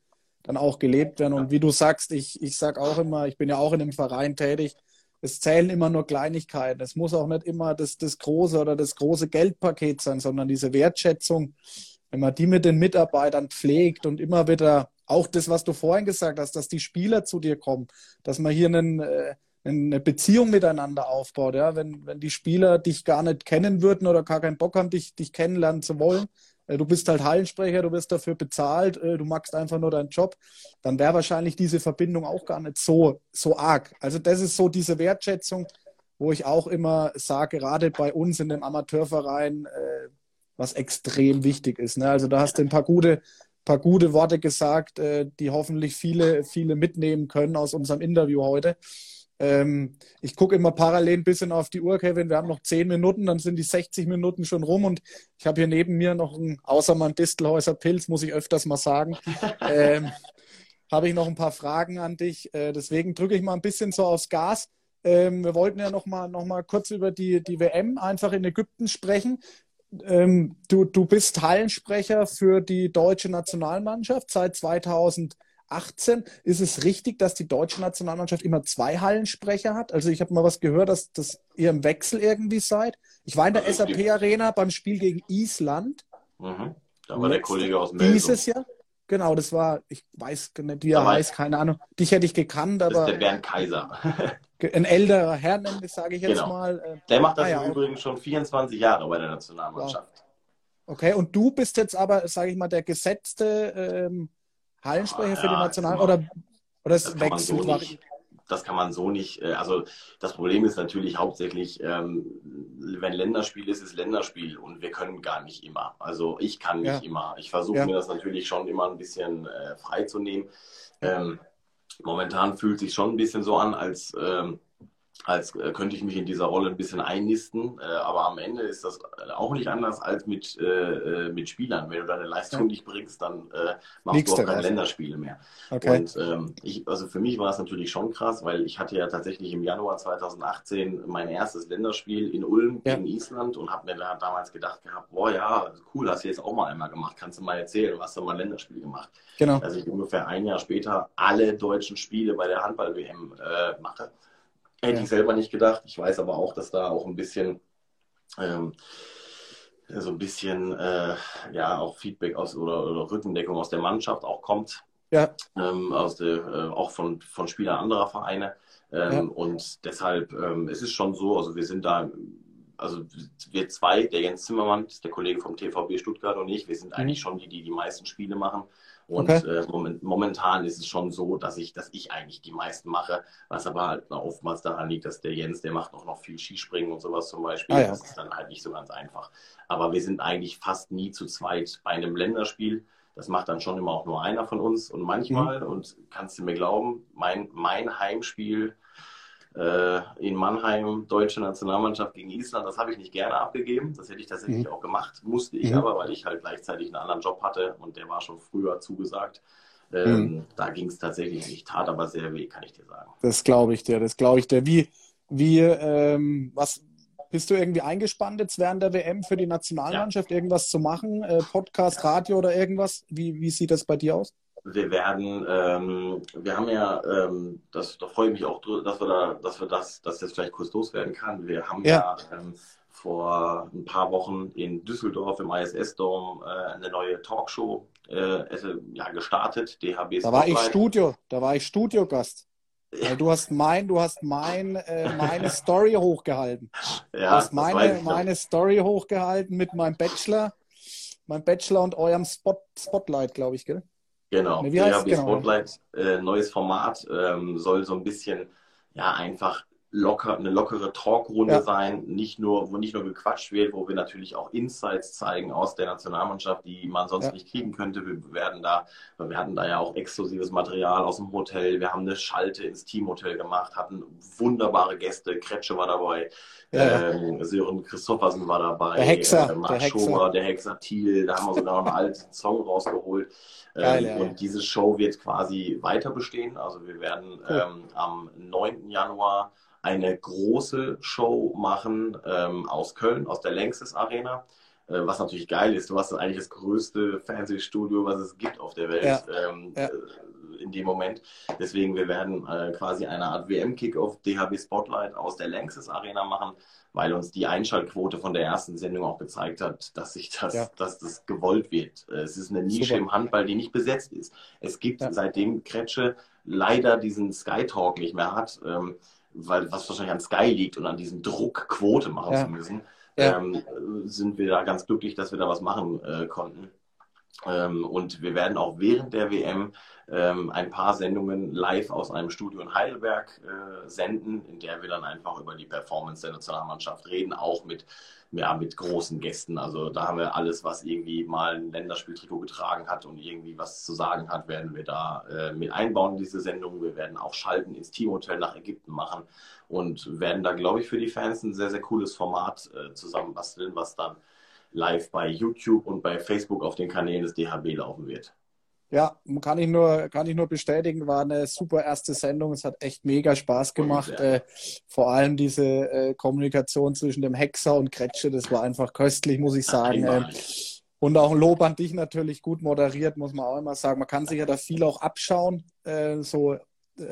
dann auch gelebt werden. Und wie du sagst, ich, ich sage auch immer, ich bin ja auch in einem Verein tätig, es zählen immer nur Kleinigkeiten. Es muss auch nicht immer das, das große oder das große Geldpaket sein, sondern diese Wertschätzung, wenn man die mit den Mitarbeitern pflegt und immer wieder auch das, was du vorhin gesagt hast, dass die Spieler zu dir kommen, dass man hier einen, äh, eine Beziehung miteinander aufbaut. Ja? Wenn, wenn die Spieler dich gar nicht kennen würden oder gar keinen Bock haben, dich, dich kennenlernen zu wollen, äh, du bist halt Hallensprecher, du wirst dafür bezahlt, äh, du magst einfach nur deinen Job, dann wäre wahrscheinlich diese Verbindung auch gar nicht so, so arg. Also das ist so diese Wertschätzung, wo ich auch immer sage, gerade bei uns in dem Amateurverein, was extrem wichtig ist. Ne? Also da hast du ein paar gute paar gute Worte gesagt, äh, die hoffentlich viele, viele mitnehmen können aus unserem Interview heute. Ähm, ich gucke immer parallel ein bisschen auf die Uhr, Kevin. Wir haben noch zehn Minuten, dann sind die 60 Minuten schon rum und ich habe hier neben mir noch einen, außer mein Distelhäuser Pilz, muss ich öfters mal sagen, <laughs> ähm, habe ich noch ein paar Fragen an dich. Äh, deswegen drücke ich mal ein bisschen so aufs Gas. Ähm, wir wollten ja noch mal, noch mal kurz über die, die WM einfach in Ägypten sprechen ähm, du, du bist Hallensprecher für die deutsche Nationalmannschaft seit 2018. Ist es richtig, dass die deutsche Nationalmannschaft immer zwei Hallensprecher hat? Also ich habe mal was gehört, dass, dass ihr im Wechsel irgendwie seid. Ich war in der also SAP Arena beim Spiel gegen Island. Mhm. Da war der Kollege aus Melbourne. Dieses Jahr. Genau, das war, ich weiß nicht, wie er heißt, keine Ahnung. Dich hätte ich gekannt, aber. Das ist der Bernd Kaiser. <laughs> ein älterer Herr, sage ich jetzt genau. mal. Äh, der macht das ah, ja, übrigens schon 24 Jahre bei der Nationalmannschaft. Wow. Okay, und du bist jetzt aber, sage ich mal, der gesetzte ähm, Hallensprecher ah, für die Nationalmannschaft oder, oder es wechselt? So das kann man so nicht. Äh, also das Problem ist natürlich hauptsächlich, ähm, wenn Länderspiel ist, ist Länderspiel und wir können gar nicht immer. Also ich kann nicht ja. immer. Ich versuche ja. mir das natürlich schon immer ein bisschen äh, freizunehmen. Ähm, momentan fühlt sich schon ein bisschen so an, als ähm, als äh, könnte ich mich in dieser Rolle ein bisschen einnisten. Äh, aber am Ende ist das auch nicht anders als mit, äh, mit Spielern. Wenn du deine Leistung nicht bringst, dann machst Liegst du auch keine Länderspiele mehr. Okay. Und ähm, ich, also für mich war es natürlich schon krass, weil ich hatte ja tatsächlich im Januar 2018 mein erstes Länderspiel in Ulm ja. gegen Island und habe mir da damals gedacht gehabt, boah ja, cool, hast du jetzt auch mal einmal gemacht. Kannst du mal erzählen, was du mal Länderspiel gemacht. Genau. Dass ich ungefähr ein Jahr später alle deutschen Spiele bei der Handball-WM äh, mache. Hätte ja. ich selber nicht gedacht. Ich weiß aber auch, dass da auch ein bisschen ähm, so ein bisschen äh, ja auch Feedback aus oder, oder, Rückendeckung aus der Mannschaft auch kommt. Ja. Ähm, aus der, äh, auch von, von Spielern anderer Vereine. Ähm, ja. Und deshalb ähm, es ist schon so, also wir sind da, also wir zwei, der Jens Zimmermann, der Kollege vom TVB Stuttgart und ich, wir sind mhm. eigentlich schon die, die die meisten Spiele machen. Und okay. äh, moment, momentan ist es schon so, dass ich, dass ich eigentlich die meisten mache, was aber halt oftmals daran liegt, dass der Jens, der macht auch noch viel Skispringen und sowas zum Beispiel. Ah, ja. Das ist dann halt nicht so ganz einfach. Aber wir sind eigentlich fast nie zu zweit bei einem Länderspiel. Das macht dann schon immer auch nur einer von uns. Und manchmal, mhm. und kannst du mir glauben, mein, mein Heimspiel in Mannheim, deutsche Nationalmannschaft gegen Island, das habe ich nicht gerne abgegeben. Das hätte ich tatsächlich mhm. auch gemacht, musste ich mhm. aber, weil ich halt gleichzeitig einen anderen Job hatte und der war schon früher zugesagt. Ähm, mhm. Da ging es tatsächlich nicht, tat aber sehr weh, kann ich dir sagen. Das glaube ich dir, das glaube ich dir. Wie, wie, ähm, was, bist du irgendwie eingespannt jetzt während der WM für die Nationalmannschaft, ja. irgendwas zu machen? Äh, Podcast, Radio oder irgendwas? Wie, wie sieht das bei dir aus? Wir werden, ähm, wir haben ja, ähm, das, da freue ich mich auch, dass wir da, dass wir das, dass das vielleicht kurz loswerden kann. Wir haben ja, ja ähm, vor ein paar Wochen in Düsseldorf im ISS-Dom äh, eine neue Talkshow äh, ja, gestartet, DHB Da war ich Studio, da war ich Studiogast. Ja. Du hast mein, du hast mein, äh, meine Story hochgehalten. <laughs> Ja, du hast meine, meine Story hochgehalten mit meinem Bachelor, meinem Bachelor und eurem Spot, Spotlight, glaube ich, gell? Genau, Wie heißt, DHB genau. Spotlight, äh, neues Format, ähm, soll so ein bisschen ja einfach locker, eine lockere Talkrunde ja. sein, nicht nur, wo nicht nur gequatscht wird, wo wir natürlich auch Insights zeigen aus der Nationalmannschaft, die man sonst ja. nicht kriegen könnte. Wir werden da, wir hatten da ja auch exklusives Material aus dem Hotel. Wir haben eine Schalte ins Teamhotel gemacht, hatten wunderbare Gäste. Kretsche war dabei, ja. ähm, Sören Christoffersen war dabei, der Hexer, äh, Marc der Schober, der Hexer Thiel. Da haben wir sogar noch einen alten Song rausgeholt. Geil, ähm, und diese Show wird quasi weiter bestehen. Also wir werden cool. ähm, am 9. Januar eine große Show machen ähm, aus Köln, aus der Längstes Arena. Äh, was natürlich geil ist. Du hast eigentlich das größte Fernsehstudio, was es gibt auf der Welt ja. Ähm, ja. Äh, in dem Moment. Deswegen, wir werden äh, quasi eine Art WM-Kickoff DHB Spotlight aus der Längstes Arena machen, weil uns die Einschaltquote von der ersten Sendung auch gezeigt hat, dass sich das, ja. dass das gewollt wird. Es ist eine Nische Super. im Handball, die nicht besetzt ist. Es gibt seitdem Kretsche leider diesen Sky Talk nicht mehr hat. Ähm, weil was wahrscheinlich an Sky liegt und an diesem Druck, Quote machen ja. zu müssen, ja. ähm, sind wir da ganz glücklich, dass wir da was machen äh, konnten. Ähm, und wir werden auch während der WM ähm, ein paar Sendungen live aus einem Studio in Heidelberg äh, senden, in der wir dann einfach über die Performance der Nationalmannschaft reden, auch mit ja, mit großen Gästen. Also da haben wir alles, was irgendwie mal ein Länderspieltrikot getragen hat und irgendwie was zu sagen hat, werden wir da äh, mit einbauen in diese Sendung. Wir werden auch Schalten ins Teamhotel nach Ägypten machen und werden da, glaube ich, für die Fans ein sehr, sehr cooles Format äh, zusammenbasteln, was dann live bei YouTube und bei Facebook auf den Kanälen des DHB laufen wird. Ja, kann ich nur, kann ich nur bestätigen, war eine super erste Sendung. Es hat echt mega Spaß gemacht. Äh, vor allem diese äh, Kommunikation zwischen dem Hexer und Kretsche, das war einfach köstlich, muss ich sagen. Äh, und auch ein Lob an dich natürlich gut moderiert, muss man auch immer sagen. Man kann sich ja da viel auch abschauen, äh, so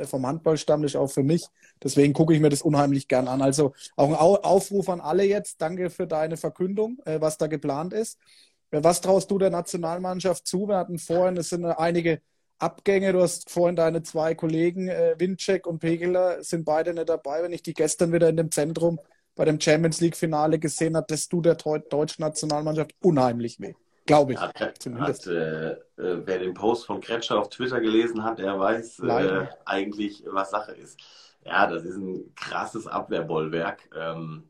vom Handballstammtisch auch für mich. Deswegen gucke ich mir das unheimlich gern an. Also auch ein Aufruf an alle jetzt. Danke für deine Verkündung, äh, was da geplant ist. Was traust du der Nationalmannschaft zu? Wir hatten vorhin, es sind einige Abgänge. Du hast vorhin deine zwei Kollegen, äh, Winczek und Pegeler, sind beide nicht dabei. Wenn ich die gestern wieder in dem Zentrum bei dem Champions League-Finale gesehen habe, das tut der deutschen Nationalmannschaft unheimlich weh. Glaube ich. Hat, hat, äh, äh, wer den Post von Kretscher auf Twitter gelesen hat, der weiß äh, eigentlich, was Sache ist. Ja, das ist ein krasses Abwehrbollwerk. Ähm,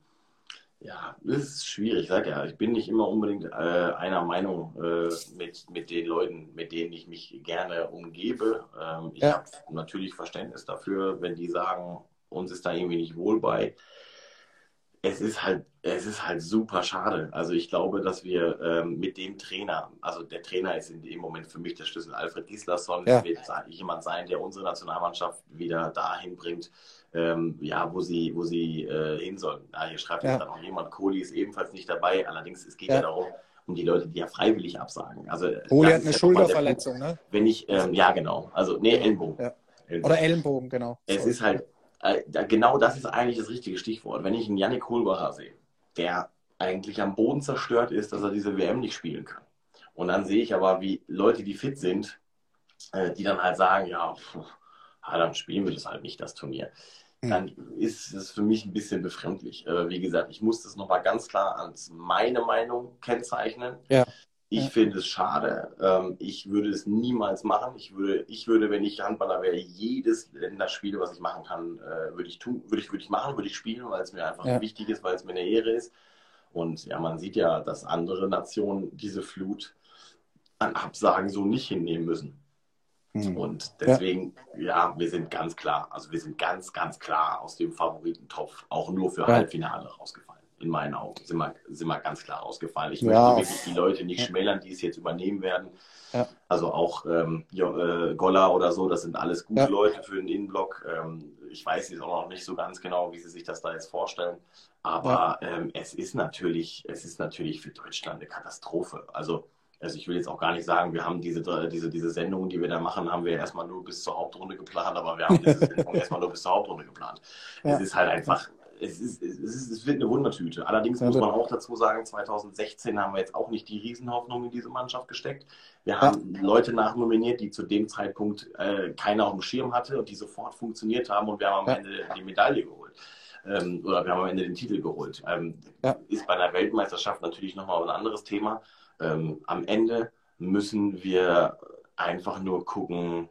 ja, das ist schwierig. Sage ja, ich bin nicht immer unbedingt äh, einer Meinung äh, mit, mit den Leuten, mit denen ich mich gerne umgebe. Ähm, ich ja. habe natürlich Verständnis dafür, wenn die sagen, uns ist da irgendwie nicht wohl bei es ist halt, es ist halt super schade. Also ich glaube, dass wir ähm, mit dem Trainer, also der Trainer ist in dem Moment für mich der Schlüssel. Alfred Gislason ja. wird jemand sein, der unsere Nationalmannschaft wieder dahin bringt, ähm, ja, wo sie, wo sie äh, hin sollen. Ja, hier schreibt ja. jetzt noch jemand, Kohli ist ebenfalls nicht dabei. Allerdings es geht ja, ja darum, um die Leute, die ja freiwillig absagen. Also Kohli hat eine Schulterverletzung, ne? Wenn ich, ähm, ja genau, also nee, Ellenbogen. Ja. Ellenbogen. Oder Ellenbogen, genau. Es Sorry. ist halt genau das ist eigentlich das richtige Stichwort. Wenn ich einen Yannick Kohlbacher sehe, der eigentlich am Boden zerstört ist, dass er diese WM nicht spielen kann. Und dann sehe ich aber, wie Leute, die fit sind, äh, die dann halt sagen, ja, pff, dann spielen wir das halt nicht, das Turnier. Hm. Dann ist es für mich ein bisschen befremdlich. Äh, wie gesagt, ich muss das nochmal ganz klar als meine Meinung kennzeichnen. Ja. Ich ja. finde es schade. Ähm, ich würde es niemals machen. Ich würde, ich würde, wenn ich Handballer wäre, jedes Länderspiel, was ich machen kann, äh, würde ich tun, würde ich, würde ich machen, würde ich spielen, weil es mir einfach ja. wichtig ist, weil es mir eine Ehre ist. Und ja, man sieht ja, dass andere Nationen diese Flut an Absagen so nicht hinnehmen müssen. Mhm. Und deswegen, ja. ja. wir sind ganz klar, also wir sind ganz, ganz klar aus dem Favoritentopf auch nur für. Halbfinale rausgefallen in meinen Augen, sind wir, sind wir ganz klar ausgefallen. Ich ja. möchte wirklich die Leute nicht schmälern, die es jetzt übernehmen werden. Ja. Also auch ähm, äh, Golla oder so, das sind alles gute ja. Leute für den Innenblock. Ähm, ich weiß jetzt auch noch nicht so ganz genau, wie sie sich das da jetzt vorstellen. Aber ähm, es ist natürlich, es ist natürlich für Deutschland eine Katastrophe. Also also ich will jetzt auch gar nicht sagen, wir haben diese, diese, diese Sendungen, die wir da machen, haben wir erstmal nur bis zur Hauptrunde geplant, aber wir haben diese <laughs> Sendung erstmal nur bis zur Hauptrunde geplant. Ja. Es ist halt einfach, es, ist, es, ist, es wird eine Wundertüte. Allerdings muss man auch dazu sagen, 2016 haben wir jetzt auch nicht die Riesenhoffnung in diese Mannschaft gesteckt. Wir haben. Leute nachnominiert, die zu dem Zeitpunkt äh, keiner auf dem Schirm hatte und die sofort funktioniert haben und wir haben am. Ende die Medaille geholt. Ähm, oder wir haben am Ende den Titel geholt. Ähm. Ist bei einer Weltmeisterschaft natürlich nochmal ein anderes Thema. Ähm, am Ende müssen wir einfach nur gucken,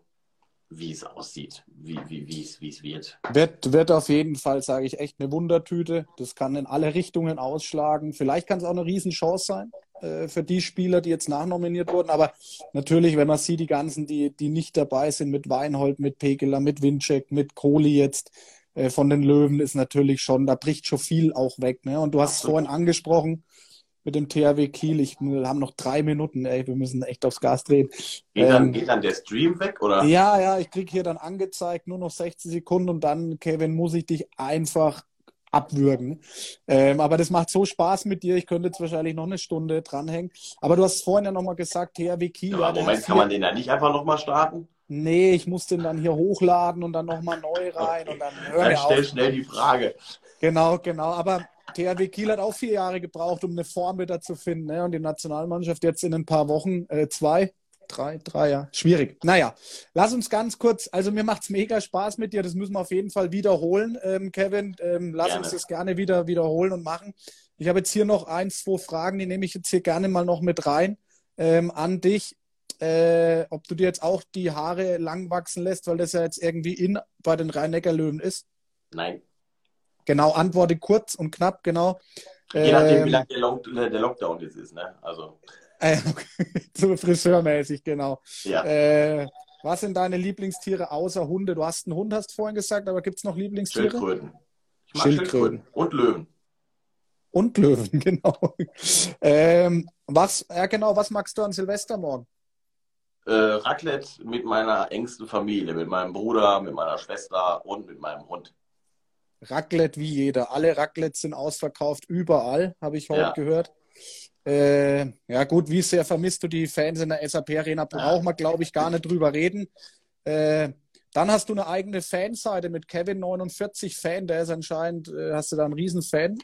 wie es aussieht, wie, wie, wie, es, wie es wird. wird. Wird auf jeden Fall, sage ich, echt eine Wundertüte. Das kann in alle Richtungen ausschlagen. Vielleicht kann es auch eine Riesenchance sein äh, für die Spieler, die jetzt nachnominiert wurden. Aber natürlich, wenn man sieht, die ganzen, die, die nicht dabei sind, mit Weinhold, mit Pekeler, mit Winczek, mit Kohli jetzt äh, von den Löwen, ist natürlich schon, da bricht schon viel auch weg. Ne? Und du hast es vorhin angesprochen, mit dem THW Kiel. Ich, wir haben noch drei Minuten, ey, wir müssen echt aufs Gas drehen. Geht, dann, ähm, geht dann der Stream weg, oder? Ja, ja, ich krieg hier dann angezeigt, nur noch 60 Sekunden und dann, Kevin, muss ich dich einfach abwürgen. Ähm, aber das macht so Spaß mit dir. Ich könnte jetzt wahrscheinlich noch eine Stunde dranhängen. Aber du hast vorhin ja nochmal gesagt, THW Kiel. Ja, Moment, kann man den da nicht einfach nochmal starten? Nee, ich muss den dann hier hochladen und dann nochmal neu rein okay. und dann hör Dann stell auf. schnell die Frage. Genau, genau. Aber THW Kiel hat auch vier Jahre gebraucht, um eine Form wieder zu finden. Ne? Und die Nationalmannschaft jetzt in ein paar Wochen, äh, zwei, drei, drei, ja. Schwierig. Naja, lass uns ganz kurz, also mir macht es mega Spaß mit dir, das müssen wir auf jeden Fall wiederholen, ähm, Kevin. Ähm, lass gerne. uns das gerne wieder wiederholen und machen. Ich habe jetzt hier noch ein, zwei Fragen, die nehme ich jetzt hier gerne mal noch mit rein ähm, an dich. Äh, ob du dir jetzt auch die Haare lang wachsen lässt, weil das ja jetzt irgendwie in bei den Rhein-Neckar-Löwen ist? Nein. Genau, antworte kurz und knapp, genau. Je nachdem, ähm, wie lange der, Lockdown jetzt ist, ne? Also. <laughs> Äh, so friseurmäßig, genau. Ja. Äh, was sind deine Lieblingstiere außer Hunde? Du hast einen Hund, hast du vorhin gesagt, aber gibt es noch Lieblingstiere? Schildkröten. Ich mag Schildkröten. Schildkröten. Und Löwen. Und Löwen, <laughs> genau. ähm, was, ja genau, was magst du an Silvester morgen? Äh, Raclette mit meiner engsten Familie, mit meinem Bruder, mit meiner Schwester und mit meinem Hund. Raclette wie jeder. Alle Raclettes sind ausverkauft, überall, habe ich heute ja. gehört. Äh, ja gut, wie sehr vermisst du die Fans in der SAP Arena? Braucht man, glaube ich, gar nicht drüber reden. Äh, dann hast du eine eigene Fanseite mit Kevin49 Fan, der ist anscheinend, äh, hast du da einen Riesenfan,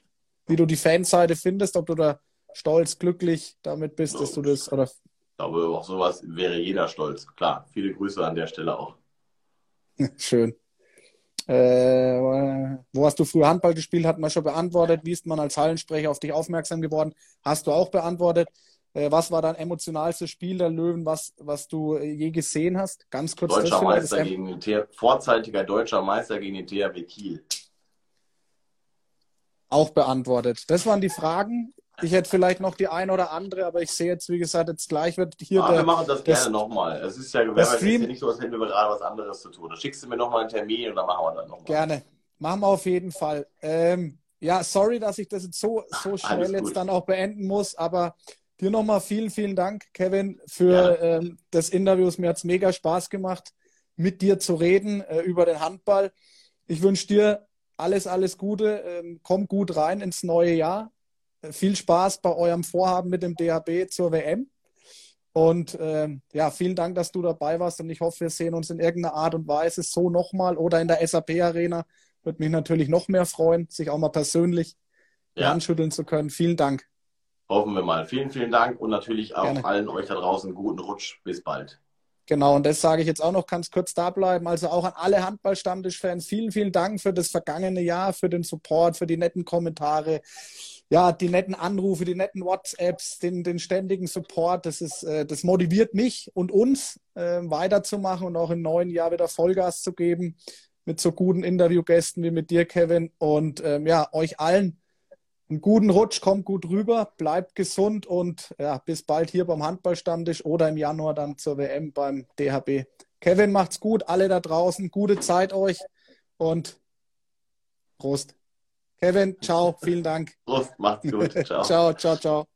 wie du die Fanseite findest, ob du da stolz, glücklich damit bist, dass du das oder ich glaube, auch sowas wäre jeder stolz. Klar, viele Grüße an der Stelle auch. <laughs> Schön. Äh, wo hast du früher Handball gespielt? Hat man schon beantwortet. Wie ist man als Hallensprecher auf dich aufmerksam geworden? Hast du auch beantwortet. Äh, was war dein emotionalstes Spiel der Löwen, was, was du äh, je gesehen hast? Ganz kurz. Deutscher Meister gegen den THW, vorzeitiger deutscher Meister gegen den THW Kiel. Auch beantwortet. Das waren die Fragen. Ich hätte vielleicht noch die eine oder andere, aber ich sehe jetzt, wie gesagt, jetzt gleich wird hier. Ah, der, wir machen das, das gerne nochmal. Es ist ja, ist ja nicht so, als hätten wir gerade was anderes zu tun. Da schickst du mir nochmal einen Termin und dann machen wir das nochmal. Gerne. Machen wir auf jeden Fall. Ähm, ja, sorry, dass ich das jetzt so, so schnell jetzt dann auch beenden muss, aber dir nochmal vielen, vielen Dank, Kevin, für ähm, das Interview. Mir hat es mega Spaß gemacht, mit dir zu reden äh, über den Handball. Ich wünsche dir alles, alles Gute. Ähm, komm gut rein ins neue Jahr viel Spaß bei eurem Vorhaben mit dem DHB zur WM. Und ähm, ja, vielen Dank, dass du dabei warst und ich hoffe, wir sehen uns in irgendeiner Art und Weise so nochmal oder in der SAP-Arena. Würde mich natürlich noch mehr freuen, sich auch mal persönlich ja. handschütteln zu können. Vielen Dank. Hoffen wir mal. Vielen, vielen Dank und natürlich auch Gerne. allen euch da draußen guten Rutsch. Bis bald. Genau, und das sage ich jetzt auch noch ganz kurz da bleiben. Also auch an alle Handball-Stammtisch-Fans, vielen, vielen Dank für das vergangene Jahr, für den Support, für die netten Kommentare ja, die netten Anrufe, die netten WhatsApps, den, den ständigen Support, das ist, äh, das motiviert mich und uns äh, weiterzumachen und auch im neuen Jahr wieder Vollgas zu geben mit so guten Interviewgästen wie mit dir, Kevin. Und ähm, ja, euch allen einen guten Rutsch, kommt gut rüber, bleibt gesund und ja, bis bald hier beim Handballstammtisch oder im Januar dann zur WM beim DHB. Kevin macht's gut, alle da draußen, gute Zeit euch und Prost. Kevin, ciao, vielen Dank. Prost, macht's gut. Ciao. ciao, ciao, ciao.